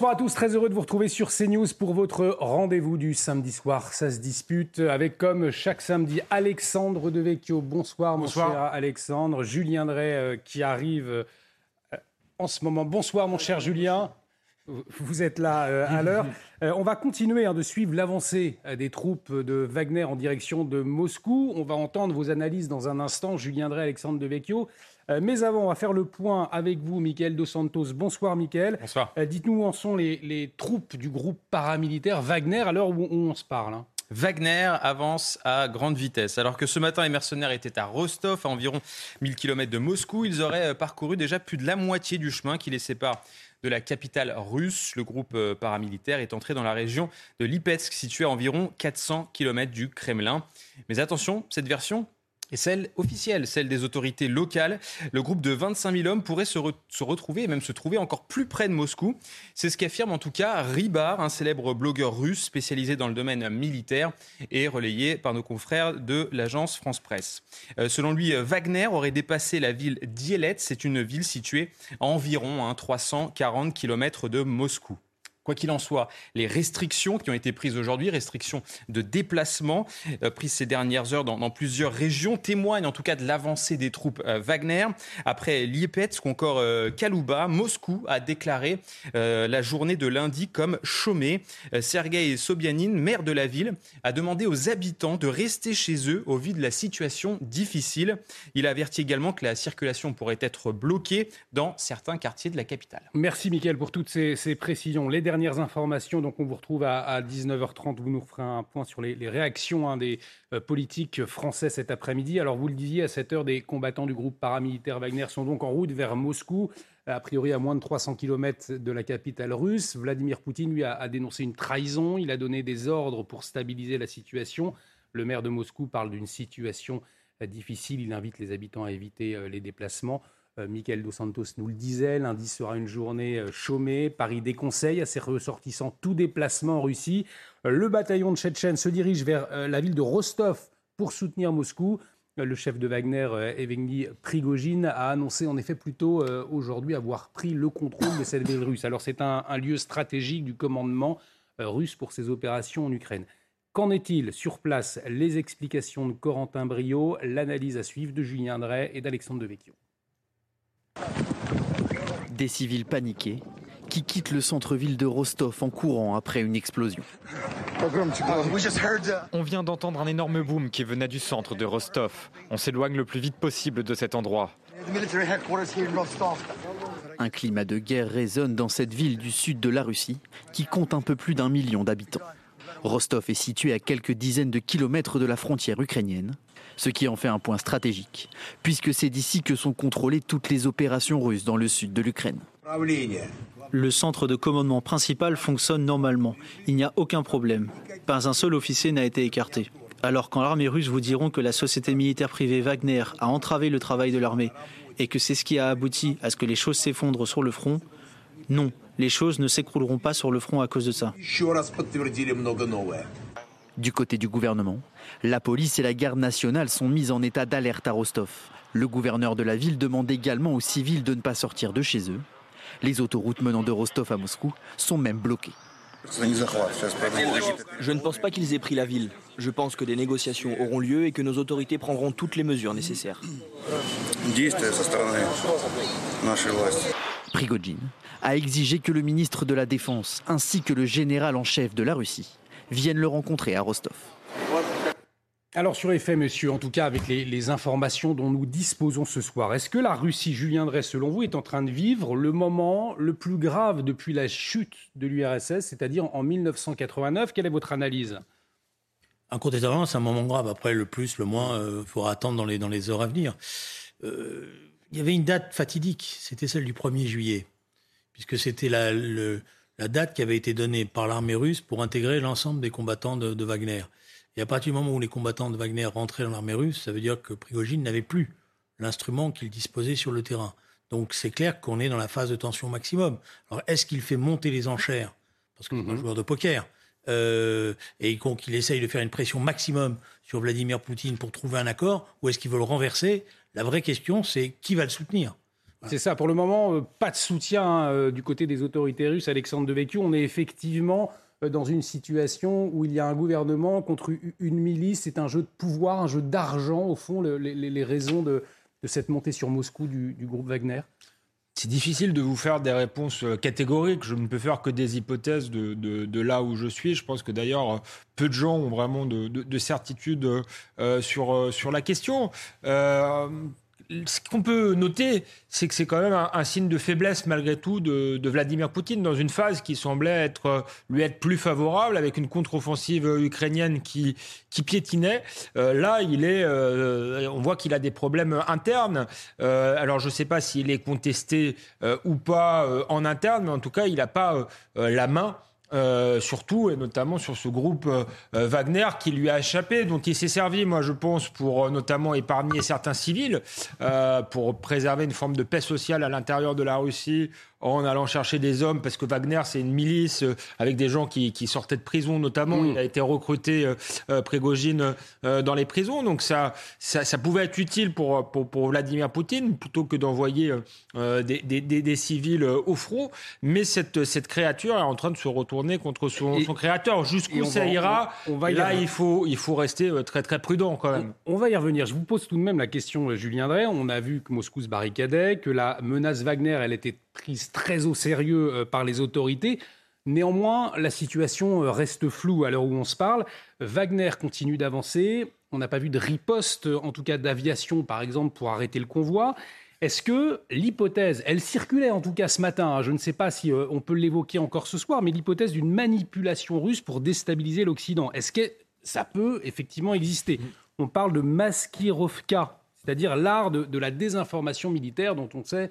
Bonsoir à tous, très heureux de vous retrouver sur CNews pour votre rendez-vous du samedi soir. Ça se dispute avec, comme chaque samedi, Alexandre Devecchio. Bonsoir, Bonsoir. mon cher Alexandre. Julien Drey euh, qui arrive euh, en ce moment. Bonsoir, mon cher Julien. Vous êtes là euh, à l'heure. On va continuer hein, de suivre l'avancée des troupes de Wagner en direction de Moscou. On va entendre vos analyses dans un instant, Julien Drey, Alexandre Devecchio. Euh, mais avant, on va faire le point avec vous, Michael Dos Santos. Bonsoir, Michael. Bonsoir. Euh, Dites-nous où en sont les, les troupes du groupe paramilitaire Wagner à l'heure où, on se parle. hein. Wagner avance à grande vitesse. Alors que ce matin, les mercenaires étaient à Rostov, à environ 1000 km de Moscou, ils auraient euh, parcouru déjà plus de la moitié du chemin qui les sépare de la capitale russe. Le groupe paramilitaire est entré dans la région de Lipetsk, située à environ 400 km du Kremlin. Mais attention, cette version est celle officielle, celle des autorités locales. Le groupe de 25 000 hommes pourrait se, re- se retrouver et même se trouver encore plus près de Moscou. C'est ce qu'affirme en tout cas Ribar, un célèbre blogueur russe spécialisé dans le domaine militaire et relayé par nos confrères de l'agence France Presse. Euh, selon lui, Wagner aurait dépassé la ville d'Ielet. C'est une ville située à environ hein, 340 km de Moscou. Quoi qu'il en soit, les restrictions qui ont été prises aujourd'hui, restrictions de déplacement euh, prises ces dernières heures dans, plusieurs régions, témoignent en tout cas de l'avancée des troupes euh, Wagner. Après Liepetsk encore euh, Kalouba, Moscou a déclaré euh, la journée de lundi comme chômée. Sergei Sobyanin, maire de la ville, a demandé aux habitants de rester chez eux au vu de la situation difficile. Il a averti également que la circulation pourrait être bloquée dans certains quartiers de la capitale. Merci, Michael, pour toutes ces, précisions. Dernières informations, donc on vous retrouve à, à 19h30. Vous nous ferez un point sur les, réactions hein, des euh, politiques français cet après-midi. Alors, vous le disiez, à cette heure, des combattants du groupe paramilitaire Wagner sont donc en route vers Moscou, a priori à moins de 300 km de la capitale russe. Vladimir Poutine, lui, a, dénoncé une trahison. Il a donné des ordres pour stabiliser la situation. Le maire de Moscou parle d'une situation difficile. Il invite les habitants à éviter euh, les déplacements. Euh, Michael Dos Santos nous le disait, lundi sera une journée euh, chômée. Paris déconseille à ses ressortissants tout déplacement en Russie. Euh, Le bataillon de Tchétchènes se dirige vers la ville de Rostov pour soutenir Moscou. Le chef de Wagner, Evgeny Prigogine, a annoncé en effet plus tôt aujourd'hui avoir pris le contrôle de cette ville russe. Alors c'est un, lieu stratégique du commandement russe pour ses opérations en Ukraine. Qu'en est-il sur place? Les explications de Corentin Brio, l'analyse à suivre de Julien Drey et d'Alexandre Devecchio. Des civils paniqués qui quittent le centre-ville de Rostov en courant après une explosion. On vient d'entendre un énorme boom qui venait du centre de Rostov. On s'éloigne le plus vite possible de cet endroit. Un climat de guerre résonne dans cette ville du sud de la Russie qui compte un peu plus d'un million d'habitants. Rostov est situé à quelques dizaines de kilomètres de la frontière ukrainienne, ce qui en fait un point stratégique, puisque c'est d'ici que sont contrôlées toutes les opérations russes dans le sud de l'Ukraine. Le centre de commandement principal fonctionne normalement. Il n'y a aucun problème. Pas un seul officier n'a été écarté. Alors quand l'armée russe vous diront que la société militaire privée Wagner a entravé le travail de l'armée et que c'est ce qui a abouti à ce que les choses s'effondrent sur le front, non, les choses ne s'écrouleront pas sur le front à cause de ça. Du côté du gouvernement, la police et la garde nationale sont mises en état d'alerte à Rostov. Le gouverneur de la ville demande également aux civils de ne pas sortir de chez eux. Les autoroutes menant de Rostov à Moscou sont même bloquées. Je ne pense pas qu'ils aient pris la ville. Je pense que des négociations auront lieu et que nos autorités prendront toutes les mesures nécessaires. Prigogine a exigé que le ministre de la Défense ainsi que le général en chef de la Russie viennent le rencontrer à Rostov. Alors sur effet, monsieur, en tout cas avec les, informations dont nous disposons ce soir, est-ce que la Russie, Julien Drey, selon vous, est en train de vivre le moment le plus grave depuis la chute de l'URSS, c'est-à-dire en 1989 Quelle est votre analyse? Incontestablement, c'est un moment grave. Après, le plus, le moins, il euh, faudra attendre dans les, dans les heures à venir. Euh, il y avait une date fatidique, c'était celle du 1er juillet, puisque c'était la, la date qui avait été donnée par l'armée russe pour intégrer l'ensemble des combattants de Wagner. Et à partir du moment où les combattants de Wagner rentraient dans l'armée russe, ça veut dire que Prigogine n'avait plus l'instrument qu'il disposait sur le terrain. Donc c'est clair qu'on est dans la phase de tension maximum. Alors est-ce qu'il fait monter les enchères? Parce que c'est un mhm. joueur de poker. Euh, et qu'il essaye de faire une pression maximum sur Vladimir Poutine pour trouver un accord, ou est-ce qu'il veut le renverser? La vraie question, c'est qui va le soutenir? C'est ça, pour le moment, euh, pas de soutien hein, euh, du côté des autorités russes. Alexandre Devecchio, on est effectivement euh, dans une situation où il y a un gouvernement contre une milice. C'est un jeu de pouvoir, un jeu d'argent, au fond, les, raisons de, cette montée sur Moscou du, groupe Wagner c'est difficile de vous faire des réponses catégoriques. Je ne peux faire que des hypothèses de, là où je suis. Je pense que d'ailleurs, peu de gens ont vraiment de, certitude sur, sur la question ce qu'on peut noter, c'est que c'est quand même un, signe de faiblesse malgré tout de, Vladimir Poutine dans une phase qui semblait être, lui être plus favorable avec une contre-offensive ukrainienne qui, qui piétinait. Euh, là, il est, euh, on voit qu'il a des problèmes internes. Euh, alors, je ne sais pas s'il est contesté ou pas en interne, mais en tout cas, il n'a pas la main euh, surtout et notamment sur ce groupe euh, euh, Wagner qui lui a échappé, dont il s'est servi, moi je pense, pour notamment épargner certains civils, pour préserver une forme de paix sociale à l'intérieur de la Russie, en allant chercher des hommes, parce que Wagner, c'est une milice euh, avec des gens qui, qui, sortaient de prison notamment. Mm. Il a été recruté, euh, euh Prégogine, euh, dans les prisons. Donc ça, ça, ça, pouvait être utile pour, pour, pour Vladimir Poutine, plutôt que d'envoyer des, des, des, civils au front. Mais cette, cette créature est en train de se retourner contre son, son créateur. Jusqu'où ça ira on va Là, il faut, il faut rester très très prudent quand même. On, va y revenir. Je vous pose tout de même la question, Julien Drey. On a vu que Moscou se barricadait, que la menace Wagner, elle était très au sérieux euh, par les autorités. Néanmoins, la situation euh, reste floue à l'heure où on se parle. Wagner continue d'avancer. On n'a pas vu de riposte, en tout cas d'aviation, par exemple, pour arrêter le convoi. Est-ce que l'hypothèse, elle circulait en tout cas ce matin, hein, je ne sais pas si euh, on peut l'évoquer encore ce soir, mais l'hypothèse d'une manipulation russe pour déstabiliser l'Occident, est-ce que ça peut effectivement exister? On parle de maskirovka, c'est-à-dire l'art de, la désinformation militaire dont on sait euh,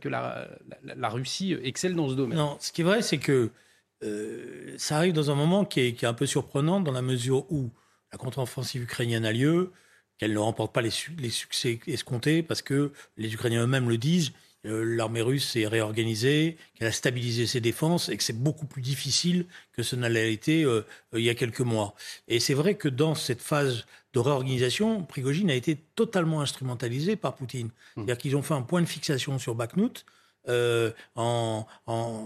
que la, Russie excelle dans ce domaine. Non, ce qui est vrai, c'est que euh, ça arrive dans un moment qui est, un peu surprenant dans la mesure où la contre-offensive ukrainienne a lieu, qu'elle ne remporte pas les, succès escomptés parce que les Ukrainiens eux-mêmes le disent. Euh, l'armée russe s'est réorganisée, qu'elle a stabilisé ses défenses et que c'est beaucoup plus difficile que ce n'a été il y a quelques mois. Et c'est vrai que dans cette phase de réorganisation, Prigogine a été totalement instrumentalisé par Poutine. Mmh. C'est-à-dire qu'ils ont fait un point de fixation sur Bakhmut, euh, en,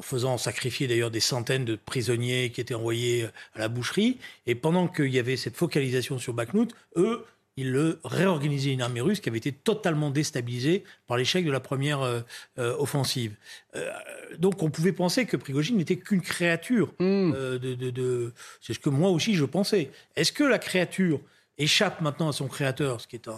faisant sacrifier d'ailleurs des centaines de prisonniers qui étaient envoyés à la boucherie. Et pendant qu'il y avait cette focalisation sur Bakhmut, eux, ils le réorganisaient une armée russe qui avait été totalement déstabilisée par l'échec de la première euh, euh, offensive. donc on pouvait penser que Prigogine n'était qu'une créature. Mmh. de, C'est ce que moi aussi je pensais. Est-ce que la créature échappe maintenant à son créateur, ce qui est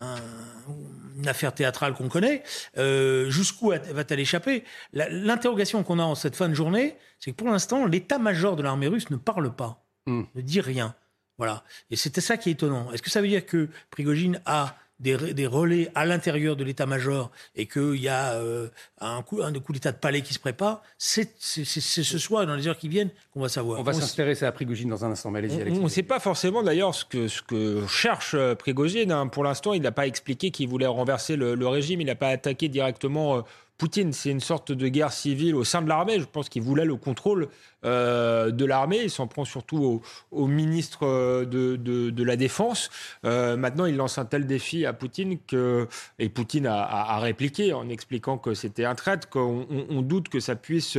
une affaire théâtrale qu'on connaît, euh, jusqu'où va-t-elle échapper? L'interrogation qu'on a en cette fin de journée, c'est que pour l'instant, l'état-major de l'armée russe ne parle pas, hmm. ne dit rien. Voilà. Et c'était ça qui est étonnant. Est-ce que ça veut dire que Prigogine a des, relais à l'intérieur de l'état-major et qu'il y a euh, un, coup, un coup d'état de palais qui se prépare, c'est ce soir, dans les heures qui viennent, qu'on va savoir. On va s'intéresser à Prigogine dans un instant. Mais on ne sait pas forcément d'ailleurs ce que, ce que cherche euh, Prigogine. Hein. Pour l'instant, il n'a pas expliqué qu'il voulait renverser le, le régime. Il n'a pas attaqué directement. Euh, Poutine, c'est une sorte de guerre civile au sein de l'armée. Je pense qu'il voulait le contrôle euh, de l'armée. Il s'en prend surtout au, ministre euh, de, la Défense. Euh, maintenant, il lance un tel défi à Poutine que, et Poutine a, répliqué en expliquant que c'était un traître, qu'on on, doute que ça puisse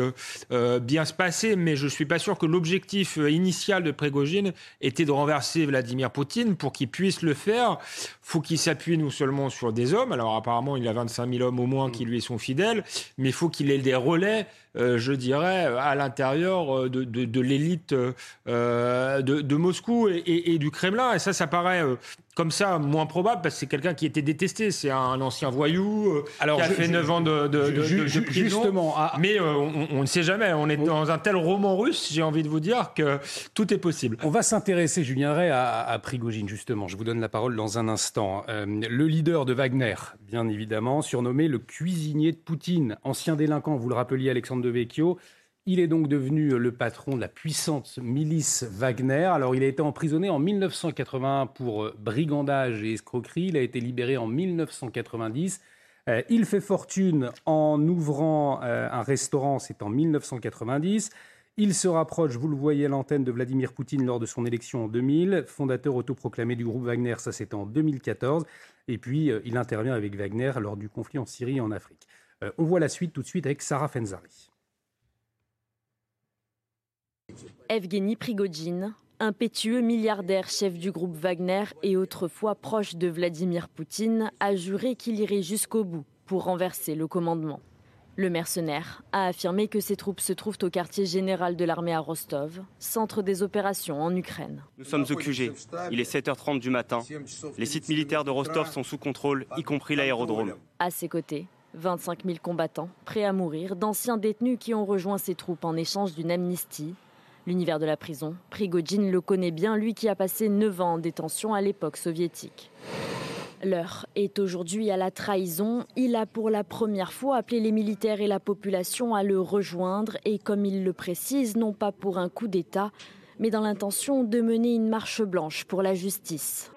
bien se passer. Mais je ne suis pas sûr que l'objectif initial de Prégogine était de renverser Vladimir Poutine. Pour qu'il puisse le faire, faut qu'il s'appuie non seulement sur des hommes. Alors apparemment, il a 25 000 hommes au moins qui lui sont fidèles mais il faut qu'il ait des relais je dirais, à l'intérieur euh, de, de, l'élite euh, de, de, Moscou et, et, du Kremlin. Et ça, ça paraît comme ça moins probable parce que c'est quelqu'un qui était détesté. C'est un ancien voyou Alors, qui a fait 9 ans de, prison. Justement, mais on, ne sait jamais. On est dans un tel roman russe, j'ai envie de vous dire que tout est possible. On va s'intéresser, Julien Ray, à, à, Prigogine, justement. Je vous donne la parole dans un instant. le leader de Wagner, bien évidemment, surnommé le cuisinier de Poutine, ancien délinquant, vous le rappeliez, Alexandre de Vecchio. Il est donc devenu le patron de la puissante milice Wagner. Alors, il a été emprisonné en 1981 pour euh, brigandage et escroquerie. Il a été libéré en 1990. Euh, il fait fortune en ouvrant euh, un restaurant, c'est en 1990. Il se rapproche, vous le voyez à l'antenne, de Vladimir Poutine lors de son élection en 2000. Fondateur autoproclamé du groupe Wagner, ça c'était en 2014. Et puis, il intervient avec Wagner lors du conflit en Syrie et en Afrique. on voit la suite tout de suite avec Sarah Fenzari. Evgeny Prigogine, impétueux milliardaire chef du groupe Wagner et autrefois proche de Vladimir Poutine, a juré qu'il irait jusqu'au bout pour renverser le commandement. Le mercenaire a affirmé que ses troupes se trouvent au quartier général de l'armée à Rostov, centre des opérations en Ukraine. Nous sommes au QG. Il est 7h30 du matin. Les sites militaires de Rostov sont sous contrôle, y compris l'aérodrome. À ses côtés, 25 000 combattants, prêts à mourir, d'anciens détenus qui ont rejoint ses troupes en échange d'une amnistie L'univers de la prison, Prigogine le connaît bien, lui qui a passé 9 ans en détention à l'époque soviétique. L'heure est aujourd'hui à la trahison. Il a pour la première fois appelé les militaires et la population à le rejoindre et comme il le précise, non pas pour un coup d'État, mais dans l'intention de mener une marche blanche pour la justice.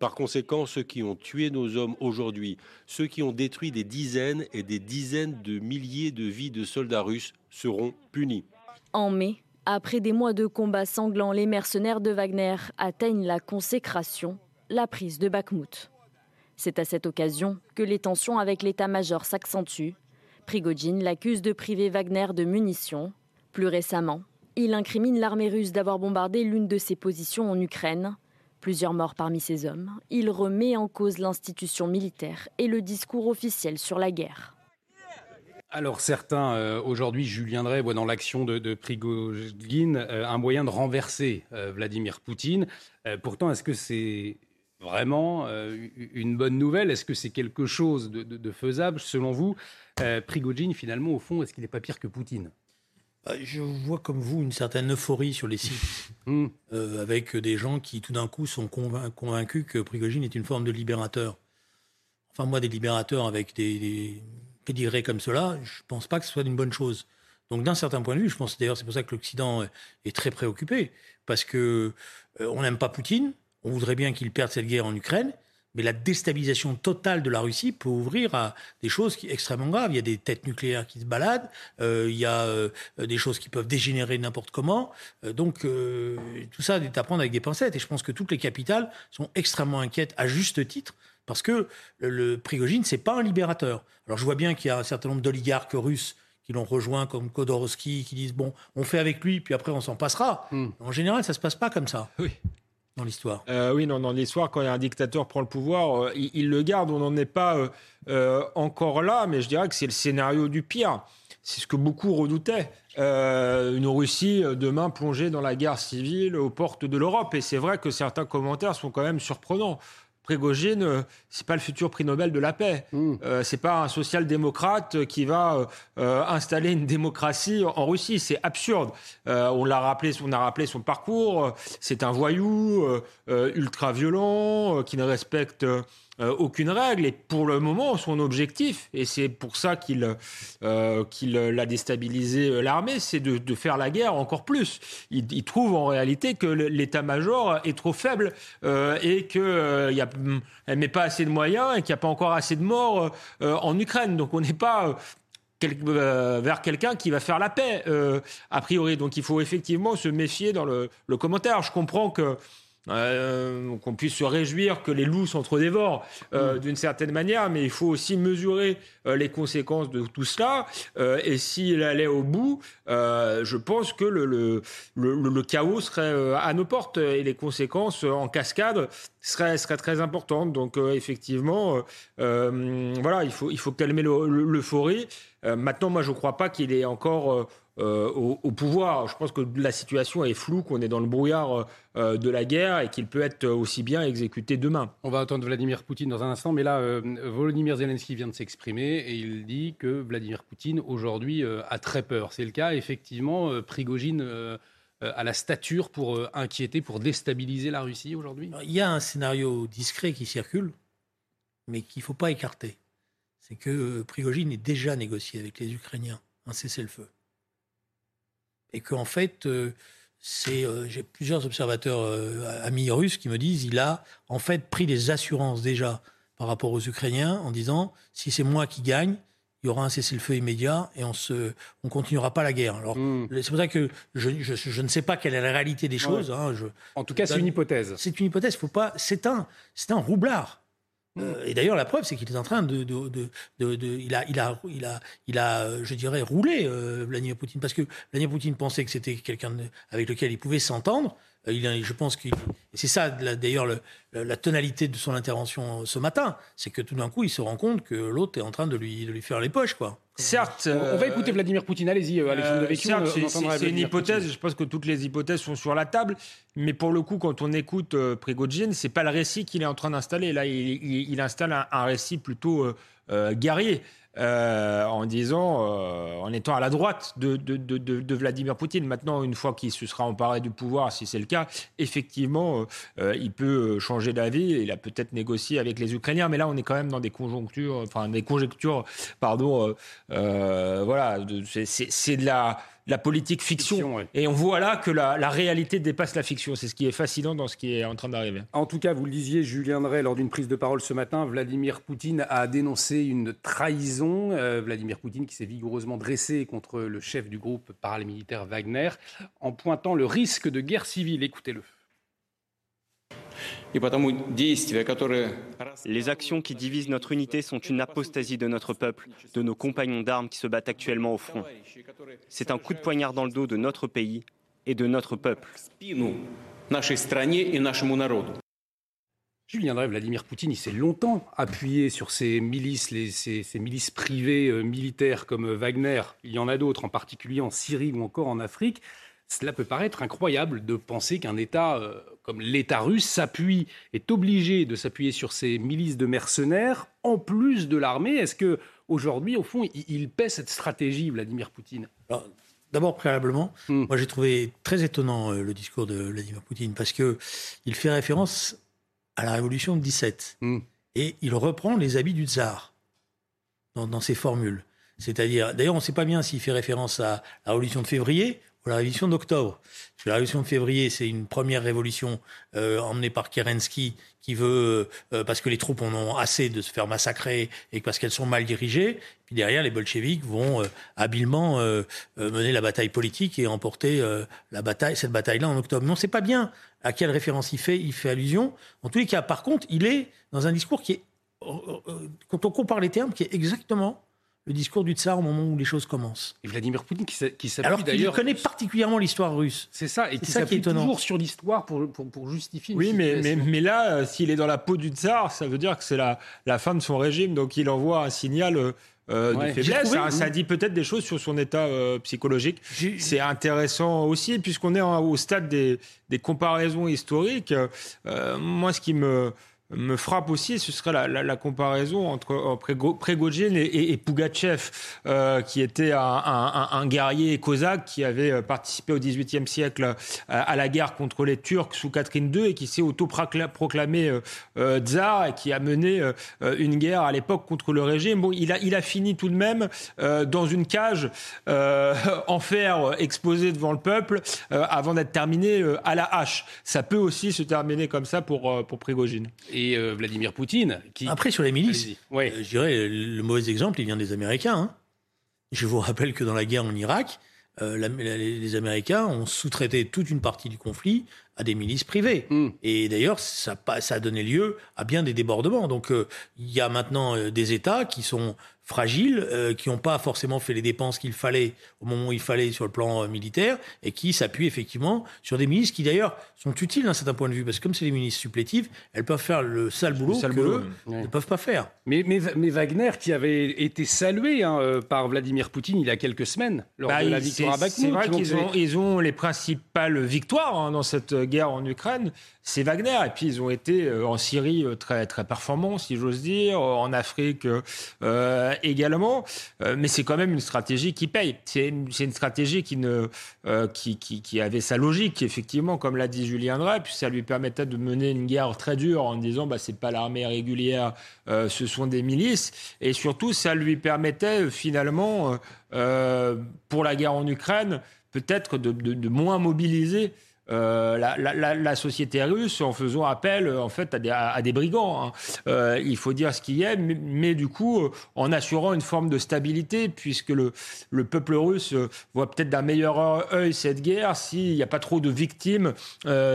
Par conséquent, ceux qui ont tué nos hommes aujourd'hui, ceux qui ont détruit des dizaines et des dizaines de milliers de vies de soldats russes seront punis. En mai, après des mois de combats sanglants, les mercenaires de Wagner atteignent la consécration, la prise de Bakhmut. C'est à cette occasion que les tensions avec l'état-major s'accentuent. Prigogine l'accuse de priver Wagner de munitions. Plus récemment, il incrimine l'armée russe d'avoir bombardé l'une de ses positions en Ukraine. Plusieurs morts parmi ses hommes. Il remet en cause l'institution militaire et le discours officiel sur la guerre. Alors certains, euh, aujourd'hui, Julien Drey voit dans l'action de, de Prigogine euh, un moyen de renverser euh, Vladimir Poutine. pourtant, est-ce que c'est vraiment une bonne nouvelle? Est-ce que c'est quelque chose de, faisable? Selon vous Prigogine, finalement, au fond, est-ce qu'il n'est pas pire que Poutine? Bah, je vois comme vous une certaine euphorie sur les sites, hmm. avec des gens qui tout d'un coup sont convaincus que Prigogine est une forme de libérateur. Enfin, moi, des libérateurs avec des dirait comme cela, je ne pense pas que ce soit une bonne chose. Donc d'un certain point de vue, je pense d'ailleurs c'est pour ça que l'Occident est très préoccupé, parce que euh, on n'aime pas Poutine, on voudrait bien qu'il perde cette guerre en Ukraine, mais la déstabilisation totale de la Russie peut ouvrir à des choses extrêmement graves. Il y a des têtes nucléaires qui se baladent, euh, il y a euh, des choses qui peuvent dégénérer n'importe comment. donc tout ça est à prendre avec des pincettes. Et je pense que toutes les capitales sont extrêmement inquiètes, à juste titre, parce que le, Prigogine, c'est pas un libérateur. Alors je vois bien qu'il y a un certain nombre d'oligarques russes qui l'ont rejoint, comme Kodorowski, qui disent bon, on fait avec lui, puis après on s'en passera. Hmm. En général, ça se passe pas comme ça. Oui. Dans l'histoire. Euh, oui, non, dans l'histoire, quand un dictateur prend le pouvoir, euh, il, le garde. On n'en est pas euh, encore là, mais je dirais que c'est le scénario du pire. C'est ce que beaucoup redoutaient. une Russie demain plongée dans la guerre civile aux portes de l'Europe. Et c'est vrai que certains commentaires sont quand même surprenants. Prégogine, euh, c'est pas le futur prix Nobel de la paix. Hmm. Euh, c'est pas un social-démocrate qui va euh, installer une démocratie en Russie. C'est absurde. on l'a rappelé, on a rappelé son parcours. C'est un voyou ultra violent qui ne respecte euh, aucune règle. Et pour le moment, son objectif, et c'est pour ça qu'il euh, qu'il a déstabilisé euh, l'armée, c'est de, de, faire la guerre encore plus. Il, trouve en réalité que l'état-major est trop faible et qu'elle ne met pas assez de moyens et qu'il n'y a pas encore assez de morts en Ukraine. Donc on n'est pas vers quelqu'un qui va faire la paix, a priori. Donc il faut effectivement se méfier dans le commentaire. Je comprends que euh, qu'on puisse se réjouir que les loups s'entre-dévorent euh, d'une certaine manière, mais il faut aussi mesurer euh, les conséquences de tout cela. et s'il allait au bout, je pense que le, le, le, chaos serait à nos portes et les conséquences en cascade seraient, seraient très importantes. Donc effectivement, voilà, il faut, il faut calmer l'euphorie. maintenant, moi, je ne crois pas qu'il est encore euh, au, pouvoir. Je pense que la situation est floue, qu'on est dans le brouillard euh, de la guerre et qu'il peut être aussi bien exécuté demain. On va attendre Vladimir Poutine dans un instant, mais là, euh, Volodymyr Zelensky vient de s'exprimer et il dit que Vladimir Poutine aujourd'hui a très peur. C'est le cas, effectivement. Prigogine a la stature pour inquiéter, pour déstabiliser la Russie aujourd'hui? Il y a un scénario discret qui circule, mais qu'il ne faut pas écarter. C'est que Prigogine est déjà négocié avec les Ukrainiens un cessez-le-feu et qu'en fait, euh, c'est, euh, j'ai plusieurs observateurs euh, amis russes qui me disent il a en fait pris des assurances déjà par rapport aux Ukrainiens en disant si c'est moi qui gagne, il y aura un cessez-le-feu immédiat et on se, on continuera pas la guerre. Alors hmm. c'est pour ça que je, je, ne sais pas quelle est la réalité des choses. Hein, je, en tout cas, c'est une hypothèse. C'est une hypothèse. Faut pas. C'est un, c'est un roublard. Euh, et d'ailleurs, la preuve, c'est qu'il est en train de, de, de, il a, il a, il a, il a, euh, je dirais, roulé euh, Vladimir Poutine parce que Vladimir Poutine pensait que c'était quelqu'un avec lequel il pouvait s'entendre. Il, je pense que c'est ça d'ailleurs la tonalité de son intervention ce matin, c'est que tout d'un coup il se rend compte que l'autre est en train de lui, de lui faire les poches, quoi. Certes, on va écouter Vladimir Poutine. Allez-y, Alexandre euh, c'est une hypothèse. Je pense que toutes les hypothèses sont sur la table, mais pour le coup, quand on écoute euh, Prigogine, c'est pas le récit qu'il est en train d'installer. Là, il, installe un, récit plutôt guerrier. Euh, en disant, euh, en étant à la droite de, de, Vladimir Poutine. Maintenant, une fois qu'il se sera emparé du pouvoir, si c'est le cas, effectivement, euh, il peut changer d'avis. Il a peut-être négocié avec les Ukrainiens, mais là, on est quand même dans des conjonctures, enfin des conjectures, pardon. voilà, c'est de la la politique fiction. Et on voit là que la, réalité dépasse la fiction. C'est ce qui est fascinant dans ce qui est en train d'arriver. En tout cas, vous le disiez, Julien Drey, lors d'une prise de parole ce matin, Vladimir Poutine a dénoncé une trahison. Euh, Vladimir Poutine qui s'est vigoureusement dressé contre le chef du groupe paramilitaire Wagner en pointant le risque de guerre civile. Écoutez-le. Les actions qui divisent notre unité sont une apostasie de notre peuple, de nos compagnons d'armes qui se battent actuellement au front. C'est un coup de poignard dans le dos de notre pays et de notre peuple. Julien Drey, Vladimir Poutine, il s'est longtemps appuyé sur ces milices, ces, milices privées euh, militaires comme Wagner. Il y en a d'autres, en particulier en Syrie ou encore en Afrique. Cela peut paraître incroyable de penser qu'un État euh, comme l'État russe s'appuie, est obligé de s'appuyer sur ces milices de mercenaires en plus de l'armée. Est-ce que aujourd'hui, au fond, il, paie cette stratégie, Vladimir Poutine? D'abord, préalablement, hmm. moi j'ai trouvé très étonnant euh, le discours de Vladimir Poutine parce que il fait référence à la révolution de 17 hmm. et il reprend les habits du tsar dans, dans ses formules. C'est-à-dire, d'ailleurs, on ne sait pas bien s'il fait référence à la révolution de février la révolution d'octobre. La révolution de février, c'est une première révolution euh, emmenée par Kerensky qui veut, euh, parce que les troupes en ont assez de se faire massacrer et parce qu'elles sont mal dirigées. Puis derrière, les bolcheviks vont euh, habilement mener la bataille politique et emporter la bataille, cette bataille-là en octobre. Mais on ne sait pas bien à quelle référence il fait, il fait allusion? En tous les cas, par contre, il est dans un discours qui est, quand on compare les termes, qui est exactement le discours du tsar au moment où les choses commencent. Et Vladimir Poutine qui s'appuie Alors qu'il connaît particulièrement l'histoire russe. C'est ça, et qui s'appuie toujours sur l'histoire pour, pour, justifier Oui, mais, mais, mais, là, euh, s'il est dans la peau du tsar, ça veut dire que c'est la, la fin de son régime, donc il envoie un signal... Euh, euh, de faiblesse. ça, dit peut-être des choses sur son état psychologique. C'est intéressant aussi, puisqu'on est au stade des, des comparaisons historiques. moi, ce qui me me frappe aussi, ce serait la, comparaison entre euh, Prégogine et, et, Pougachev, euh, qui était un, guerrier cosaque qui avait euh, participé au XVIIIe siècle euh, à, la guerre contre les Turcs sous Catherine II et qui s'est autoproclamé tsar et qui a mené une guerre à l'époque contre le régime. Bon, il a, fini tout de même dans une cage en fer exposée devant le peuple avant d'être terminé à la hache. Ça peut aussi se terminer comme ça pour, pour euh, Vladimir Poutine. Qui... Après, sur les milices, ouais. Euh, je dirais, le mauvais exemple, il vient des Américains. Hein. Je vous rappelle que dans la guerre en Irak, euh, la- la- les Américains ont sous-traité toute une partie du conflit à des milices privées. Et d'ailleurs, ça, a donné lieu à bien des débordements. Donc, euh, il y a maintenant euh, des États qui sont fragiles, euh, qui n'ont pas forcément fait les dépenses qu'il fallait au moment où il fallait sur le plan euh, militaire, et qui s'appuient effectivement sur des milices qui d'ailleurs sont utiles d'un certain point de vue, parce que comme c'est des milices supplétives, elles peuvent faire le sale boulot sale que boulot, eux ne peuvent pas faire. Mais, mais, mais Wagner, qui avait été salué hein, euh, par Vladimir Poutine il y a quelques semaines, lors Bah, de la victoire à. C'est vrai qu'ils c'est- ont, ils ont les principales victoires hein, dans cette guerre en Ukraine, c'est Wagner. Et puis ils ont été euh, en Syrie euh, très, très performants, si j'ose dire, euh, en Afrique également. Mais c'est quand même une stratégie qui paye. C'est une, stratégie qui, ne, qui, qui, avait sa logique, effectivement, comme l'a dit Julien Drey. Puis ça lui permettait de mener une guerre très dure en disant bah, c'est pas l'armée régulière, ce sont des milices. Et surtout, ça lui permettait finalement, pour la guerre en Ukraine, peut-être de moins mobiliser euh, la, société russe en faisant appel euh, en fait à des, brigands. hein. Euh, il faut dire ce qu'il y a, mais, du coup en assurant une forme de stabilité, puisque le, le peuple russe voit peut-être d'un meilleur œil cette guerre s'il n'y a pas trop de victimes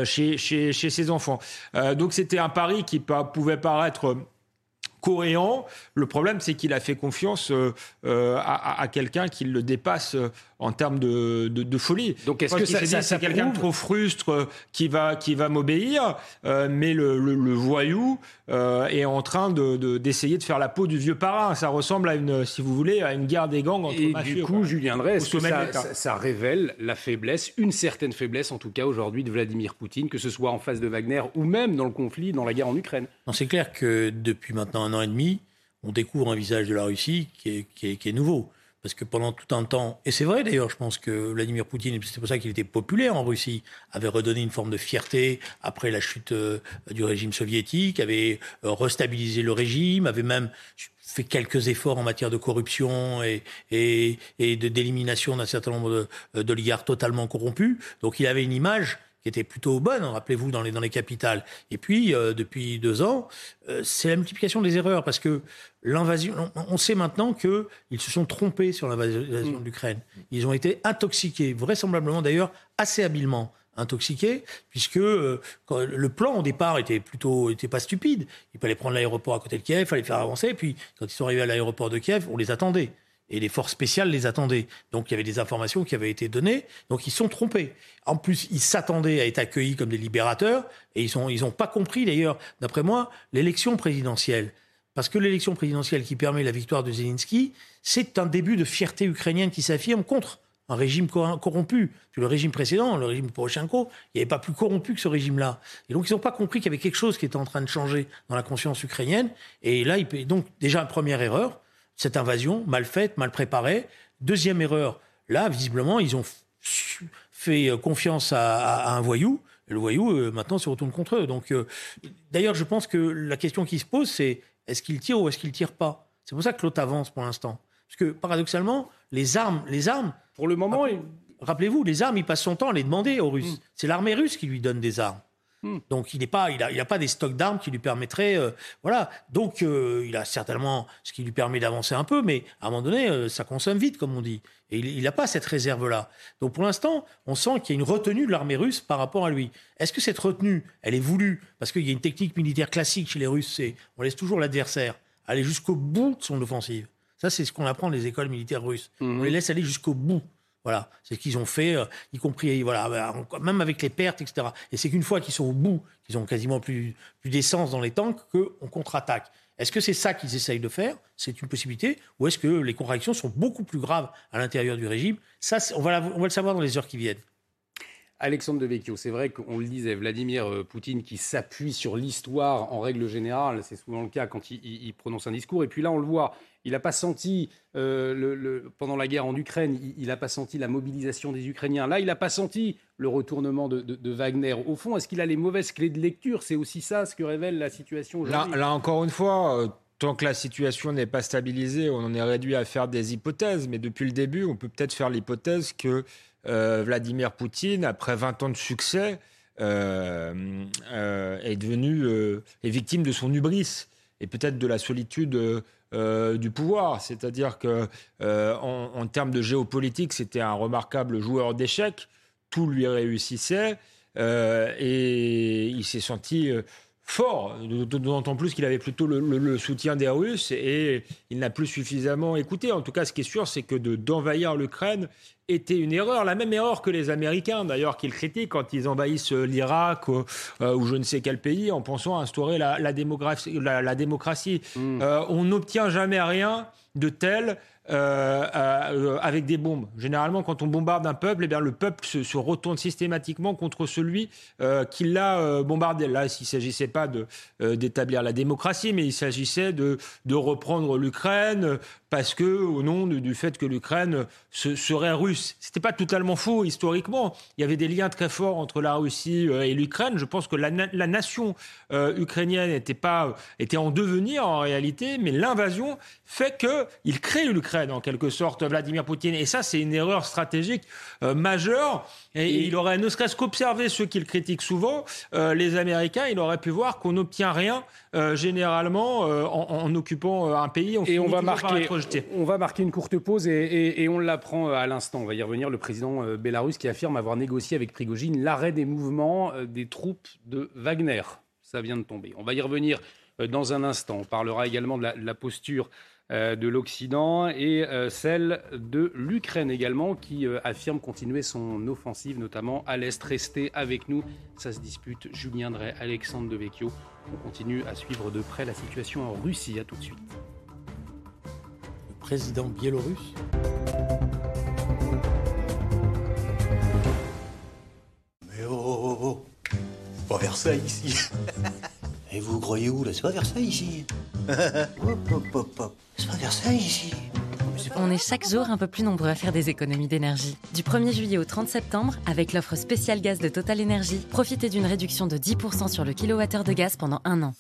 chez, ses enfants. Donc c'était un pari qui pouvait paraître coréen. Le problème, c'est qu'il a fait confiance à, quelqu'un qui le dépasse en termes de, de, de folie. Donc, est-ce que qu'il ça- ça- ça c'est quelqu'un trop frustre euh, qui va, qui va m'obéir, euh, mais le, le- le voyou euh, est en train de- de- d'essayer de, faire la peau du vieux parrain. Ça ressemble à une, si vous voulez, à une guerre des gangs entre Et mafieux. du coup, quoi. Julien Drey, est-ce que ça, l'État. ça- ça révèle la faiblesse, une certaine faiblesse en tout cas aujourd'hui de Vladimir Poutine, que ce soit en face de Wagner ou même dans le conflit, dans la guerre en Ukraine? Non, c'est clair que depuis maintenant un an et demi, on découvre un visage de la Russie qui est, qui est- qui est nouveau. Parce que pendant tout un temps, et c'est vrai d'ailleurs, je pense que Vladimir Poutine, c'est pour ça qu'il était populaire en Russie, avait redonné une forme de fierté après la chute euh, du régime soviétique, avait euh, restabilisé le régime, avait même fait quelques efforts en matière de corruption et, de d'élimination d'un certain nombre euh, d'oligarques totalement corrompus. Donc il avait une image qui était plutôt bonne, rappelez-vous, dans les, dans les capitales. Et puis, euh, depuis deux ans, euh, c'est la multiplication des erreurs, parce que l'invasion, on, on sait maintenant qu'ils se sont trompés sur l'invasion de l'Ukraine. Ils ont été intoxiqués, vraisemblablement d'ailleurs assez habilement intoxiqués, puisque euh, quand le plan au départ était plutôt était pas stupide. Il fallait prendre l'aéroport à côté de Kiev, il fallait faire avancer, puis quand ils sont arrivés à l'aéroport de Kiev, on les attendait. Et les forces spéciales les attendaient. Donc il y avait des informations qui avaient été données. Donc ils sont trompés. En plus, ils s'attendaient à être accueillis comme des libérateurs. Et ils n'ont ils pas compris, d'ailleurs, d'après moi, l'élection présidentielle. Parce que l'élection présidentielle qui permet la victoire de Zelensky, c'est un début de fierté ukrainienne qui s'affirme contre un régime cor- corrompu. Le régime précédent, le régime Poroshenko, il n'y avait pas plus corrompu que ce régime-là. Et donc ils n'ont pas compris qu'il y avait quelque chose qui était en train de changer dans la conscience ukrainienne. Et là, il donc déjà première erreur, cette invasion mal faite, mal préparée. Deuxième erreur, là, visiblement, ils ont fait euh, confiance à, à- à un voyou. Et le voyou, euh, maintenant, se retourne contre eux. Donc, euh, d'ailleurs, je pense que la question qui se pose, c'est est-ce qu'il tire ou est-ce qu'il tire pas? C'est pour ça que l'autre avance pour l'instant. Parce que, paradoxalement, les armes, les armes, pour le moment, rappelez-vous, les armes, il passe son temps à les demander aux Russes. C'est l'armée russe qui lui donne des armes. Donc il n'est pas, il a, il a pas des stocks d'armes qui lui permettraient, euh, voilà. Donc euh, il a certainement ce qui lui permet d'avancer un peu, mais à un moment donné, euh, ça consomme vite, comme on dit. Et il n'a pas cette réserve-là. Donc pour l'instant, on sent qu'il y a une retenue de l'armée russe par rapport à lui. Est-ce que cette retenue, elle est voulue? Parce qu'il y a une technique militaire classique chez les Russes, c'est on laisse toujours l'adversaire aller jusqu'au bout de son offensive. Ça, c'est ce qu'on apprend dans les écoles militaires russes. On les laisse aller jusqu'au bout. Voilà, c'est ce qu'ils ont fait, euh, y compris voilà, bah, même avec les pertes, etc. Et c'est qu'une fois qu'ils sont au bout, qu'ils ont quasiment plus, plus d'essence dans les tanks, qu'on contre-attaque. Est-ce que c'est ça qu'ils essayent de faire? C'est une possibilité. Ou est-ce que les contradictions sont beaucoup plus graves à l'intérieur du régime? Ça, on va, le savoir dans les heures qui viennent. Alexandre de Vecchio, c'est vrai qu'on le disait, Vladimir euh, Poutine qui s'appuie sur l'histoire en règle générale, c'est souvent le cas quand il prononce un discours. Et puis là, on le voit, il n'a pas senti, euh, pendant la guerre en Ukraine, il n'a pas senti la mobilisation des Ukrainiens. Là, il n'a pas senti le retournement de, Wagner. Au fond, est-ce qu'il a les mauvaises clés de lecture? C'est aussi ça ce que révèle la situation aujourd'hui. là, encore une fois, euh, tant que la situation n'est pas stabilisée, on en est réduit à faire des hypothèses. Mais depuis le début, on peut peut-être faire l'hypothèse que euh, Vladimir Poutine, après 20 ans de succès, est devenu est victime de son hubris et peut-être de la solitude euh, du pouvoir. C'est-à-dire que en, en, termes de géopolitique, c'était un remarquable joueur d'échecs. Tout lui réussissait. et il s'est senti fort, d'autant plus qu'il avait plutôt le, soutien des Russes et il n'a plus suffisamment écouté. En tout cas, ce qui est sûr, c'est que d'envahir l'Ukraine était une erreur, la même erreur que les Américains, d'ailleurs, qu'ils critiquent quand ils envahissent l'Irak ou, euh, je ne sais quel pays en pensant à instaurer la, démocratie. La, démocratie. Mm. Euh, on n'obtient jamais rien de tel euh, euh, avec des bombes. Généralement, quand on bombarde un peuple, eh bien, le peuple se, retourne systématiquement contre celui euh, qui l'a bombardé. Là, il ne s'agissait pas d'établir la démocratie, mais il s'agissait de, de reprendre l'Ukraine, parce que au nom du fait que l'Ukraine serait russe. C'était pas totalement faux historiquement. Il y avait des liens très forts entre la Russie et l'Ukraine. Je pense que la, nation ukrainienne était pas était en devenir en réalité, mais l'invasion fait que il crée l'Ukraine en quelque sorte, Vladimir Poutine. Et ça, c'est une erreur stratégique euh, majeure. Et, il aurait, ne serait-ce qu'observé ceux qu'il critique souvent, euh, les Américains, il aurait pu voir qu'on n'obtient rien euh, généralement en, occupant un pays. On et on va, marquer, on va marquer une courte pause et, et on l'apprend à l'instant. On va y revenir. Le président bélarus qui affirme avoir négocié avec Prigogine l'arrêt des mouvements des troupes de Wagner. Ça vient de tomber. On va y revenir dans un instant. On parlera également de la, de la posture de l'Occident et euh, celle de l'Ukraine également qui euh, affirme continuer son offensive, notamment à l'Est. Restez avec nous, ça se dispute. Julien Drey, Alexandre Devecchio. On continue à suivre de près la situation en Russie. À tout de suite. Le président biélorusse Mais oh, oh, oh. pas Versailles ici. Et vous croyez où là? C'est pas Versailles ici. hop, hop, hop, hop. C'est pas Versailles ici. On est chaque jour un peu plus nombreux à faire des économies d'énergie. Du 1er juillet au 30 septembre, avec l'offre spéciale gaz de Total Energy, profitez d'une réduction de 10% sur le kilowattheure de gaz pendant un an.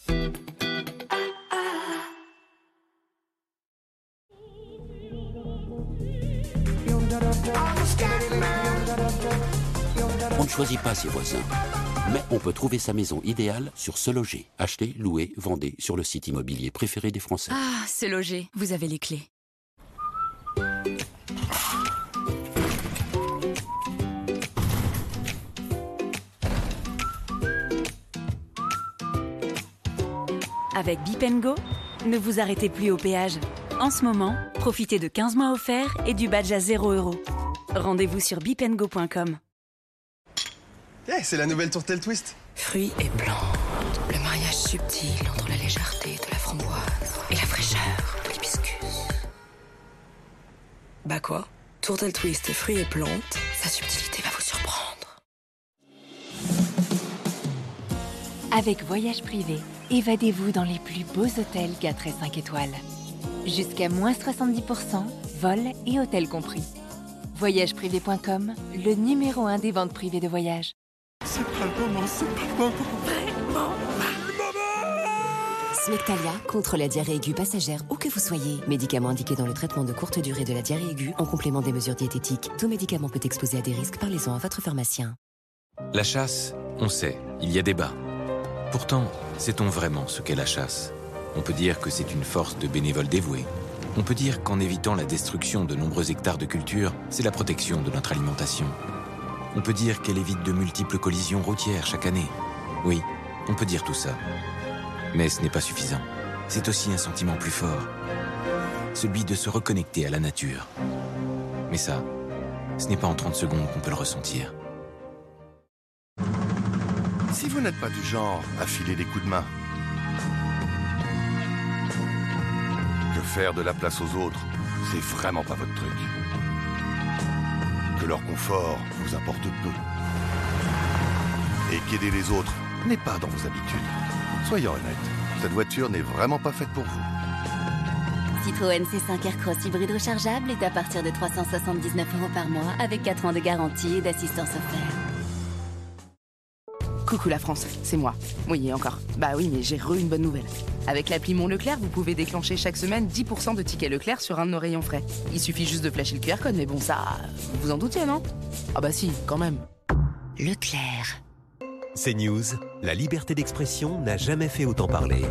On ne choisit pas ses voisins, mais on peut trouver sa maison idéale sur Se Loger. Acheter, louer, vendez sur le site immobilier préféré des Français. Ah, Se Loger, vous avez les clés. Avec Bipengo, ne vous arrêtez plus au péage. En ce moment, profitez de 15 mois offerts et du badge à 0 euros. Rendez-vous sur bipengo.com. Eh, c'est la nouvelle tourtelle twist. Fruits et plantes. Le mariage subtil entre la légèreté de la framboise et la fraîcheur de l'hibiscus. Bah quoi? Tourtelle twist et fruits et plantes, sa subtilité va vous surprendre. Avec Voyage Privé, évadez-vous dans les plus beaux hôtels 4 et 5 étoiles. Jusqu'à moins 70%, vol et hôtel compris. Voyageprivé.com, le numéro 1 des ventes privées de voyage. C'est pas le moment, c'est pas le moment. Vraiment Smectalia contre la diarrhée aiguë passagère où que vous soyez. Médicament indiqué dans le traitement de courte durée de la diarrhée aiguë en complément des mesures diététiques. Tout médicament peut exposer à des risques. Parlez-en à votre pharmacien. La chasse, on sait, il y a débat. Pourtant, sait-on vraiment ce qu'est la chasse? On peut dire que c'est une force de bénévoles dévoués. On peut dire qu'en évitant la destruction de nombreux hectares de culture, c'est la protection de notre alimentation. On peut dire qu'elle évite de multiples collisions routières chaque année. Oui, on peut dire tout ça. Mais ce n'est pas suffisant. C'est aussi un sentiment plus fort. Celui de se reconnecter à la nature. Mais ça, ce n'est pas en 30 secondes qu'on peut le ressentir. Si vous n'êtes pas du genre à filer des coups de main, que faire de la place aux autres, c'est vraiment pas votre truc que leur confort vous importe peu. Et qu'aider les autres n'est pas dans vos habitudes. Soyons honnêtes, cette voiture n'est vraiment pas faite pour vous. Citroën C5 Aircross hybride rechargeable est à partir de 379 euros par mois avec 4 ans de garantie et d'assistance offerte. Coucou la France, c'est moi. Oui, encore. Bah oui, mais j'ai re une bonne nouvelle. Avec l'appli Mon Leclerc, vous pouvez déclencher chaque semaine 10% de tickets Leclerc sur un de nos rayons frais. Il suffit juste de flasher le QR code, mais bon, ça, vous en doutiez, non? Ah bah si, quand même. Leclerc. C'est News, la liberté d'expression n'a jamais fait autant parler.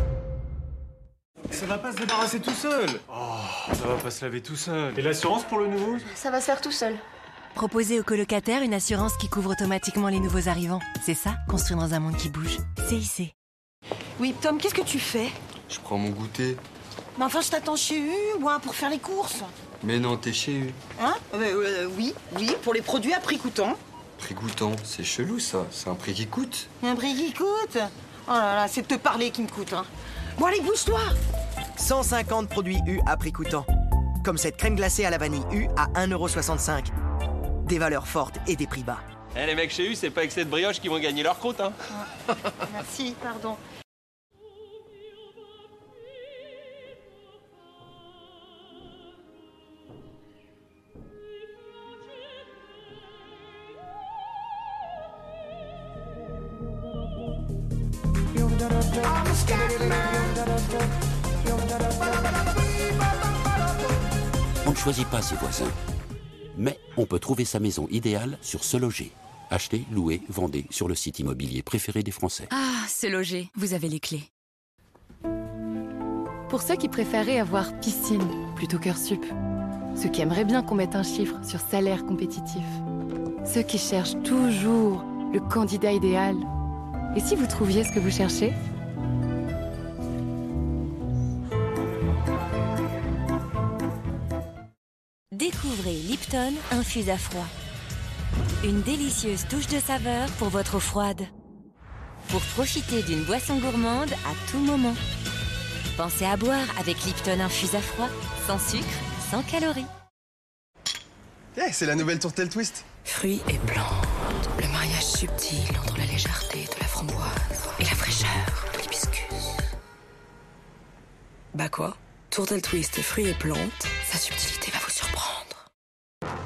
ça va pas se débarrasser tout seul. Oh, ça va pas se laver tout seul. Et l'assurance pour le nouveau? Ça va se faire tout seul. Proposez aux colocataires une assurance qui couvre automatiquement les nouveaux arrivants. C'est ça, construire dans un monde qui bouge. CIC. Oui, Tom, qu'est-ce que tu fais? Je prends mon goûter. Mais enfin, je t'attends chez U, moi, pour faire les courses. Mais non, t'es chez U. Hein? Euh, euh, Oui, oui, pour les produits à prix coûtant. Prix coûtant, c'est chelou ça. C'est un prix qui coûte. Un prix qui coûte? Oh là là, c'est de te parler qui me coûte. Hein. Bon, allez, bouge-toi 150 produits U à prix coûtant. Comme cette crème glacée à la vanille U à 1,65€. Des valeurs fortes et des prix bas. Eh, les mecs chez U, c'est pas avec cette brioche qu'ils vont gagner leur croûte, hein Merci, pardon. On ne choisit pas ses voisins. Mais on peut trouver sa maison idéale sur Se Loger. Achetez, louez, vendez sur le site immobilier préféré des Français. Ah, se loger, vous avez les clés. Pour ceux qui préféraient avoir piscine plutôt qu'heure sup. Ceux qui aimeraient bien qu'on mette un chiffre sur salaire compétitif. Ceux qui cherchent toujours le candidat idéal. Et si vous trouviez ce que vous cherchez Découvrez Lipton infuse à froid. Une délicieuse touche de saveur pour votre eau froide. Pour profiter d'une boisson gourmande à tout moment. Pensez à boire avec Lipton infuse à froid, sans sucre, sans calories. Eh, c'est la nouvelle tourtelle twist. Fruits et plantes. Le mariage subtil entre la légèreté de la framboise et la fraîcheur de l'hibiscus. Bah quoi? Tourtel twist, fruits et plantes, sa subtilité va.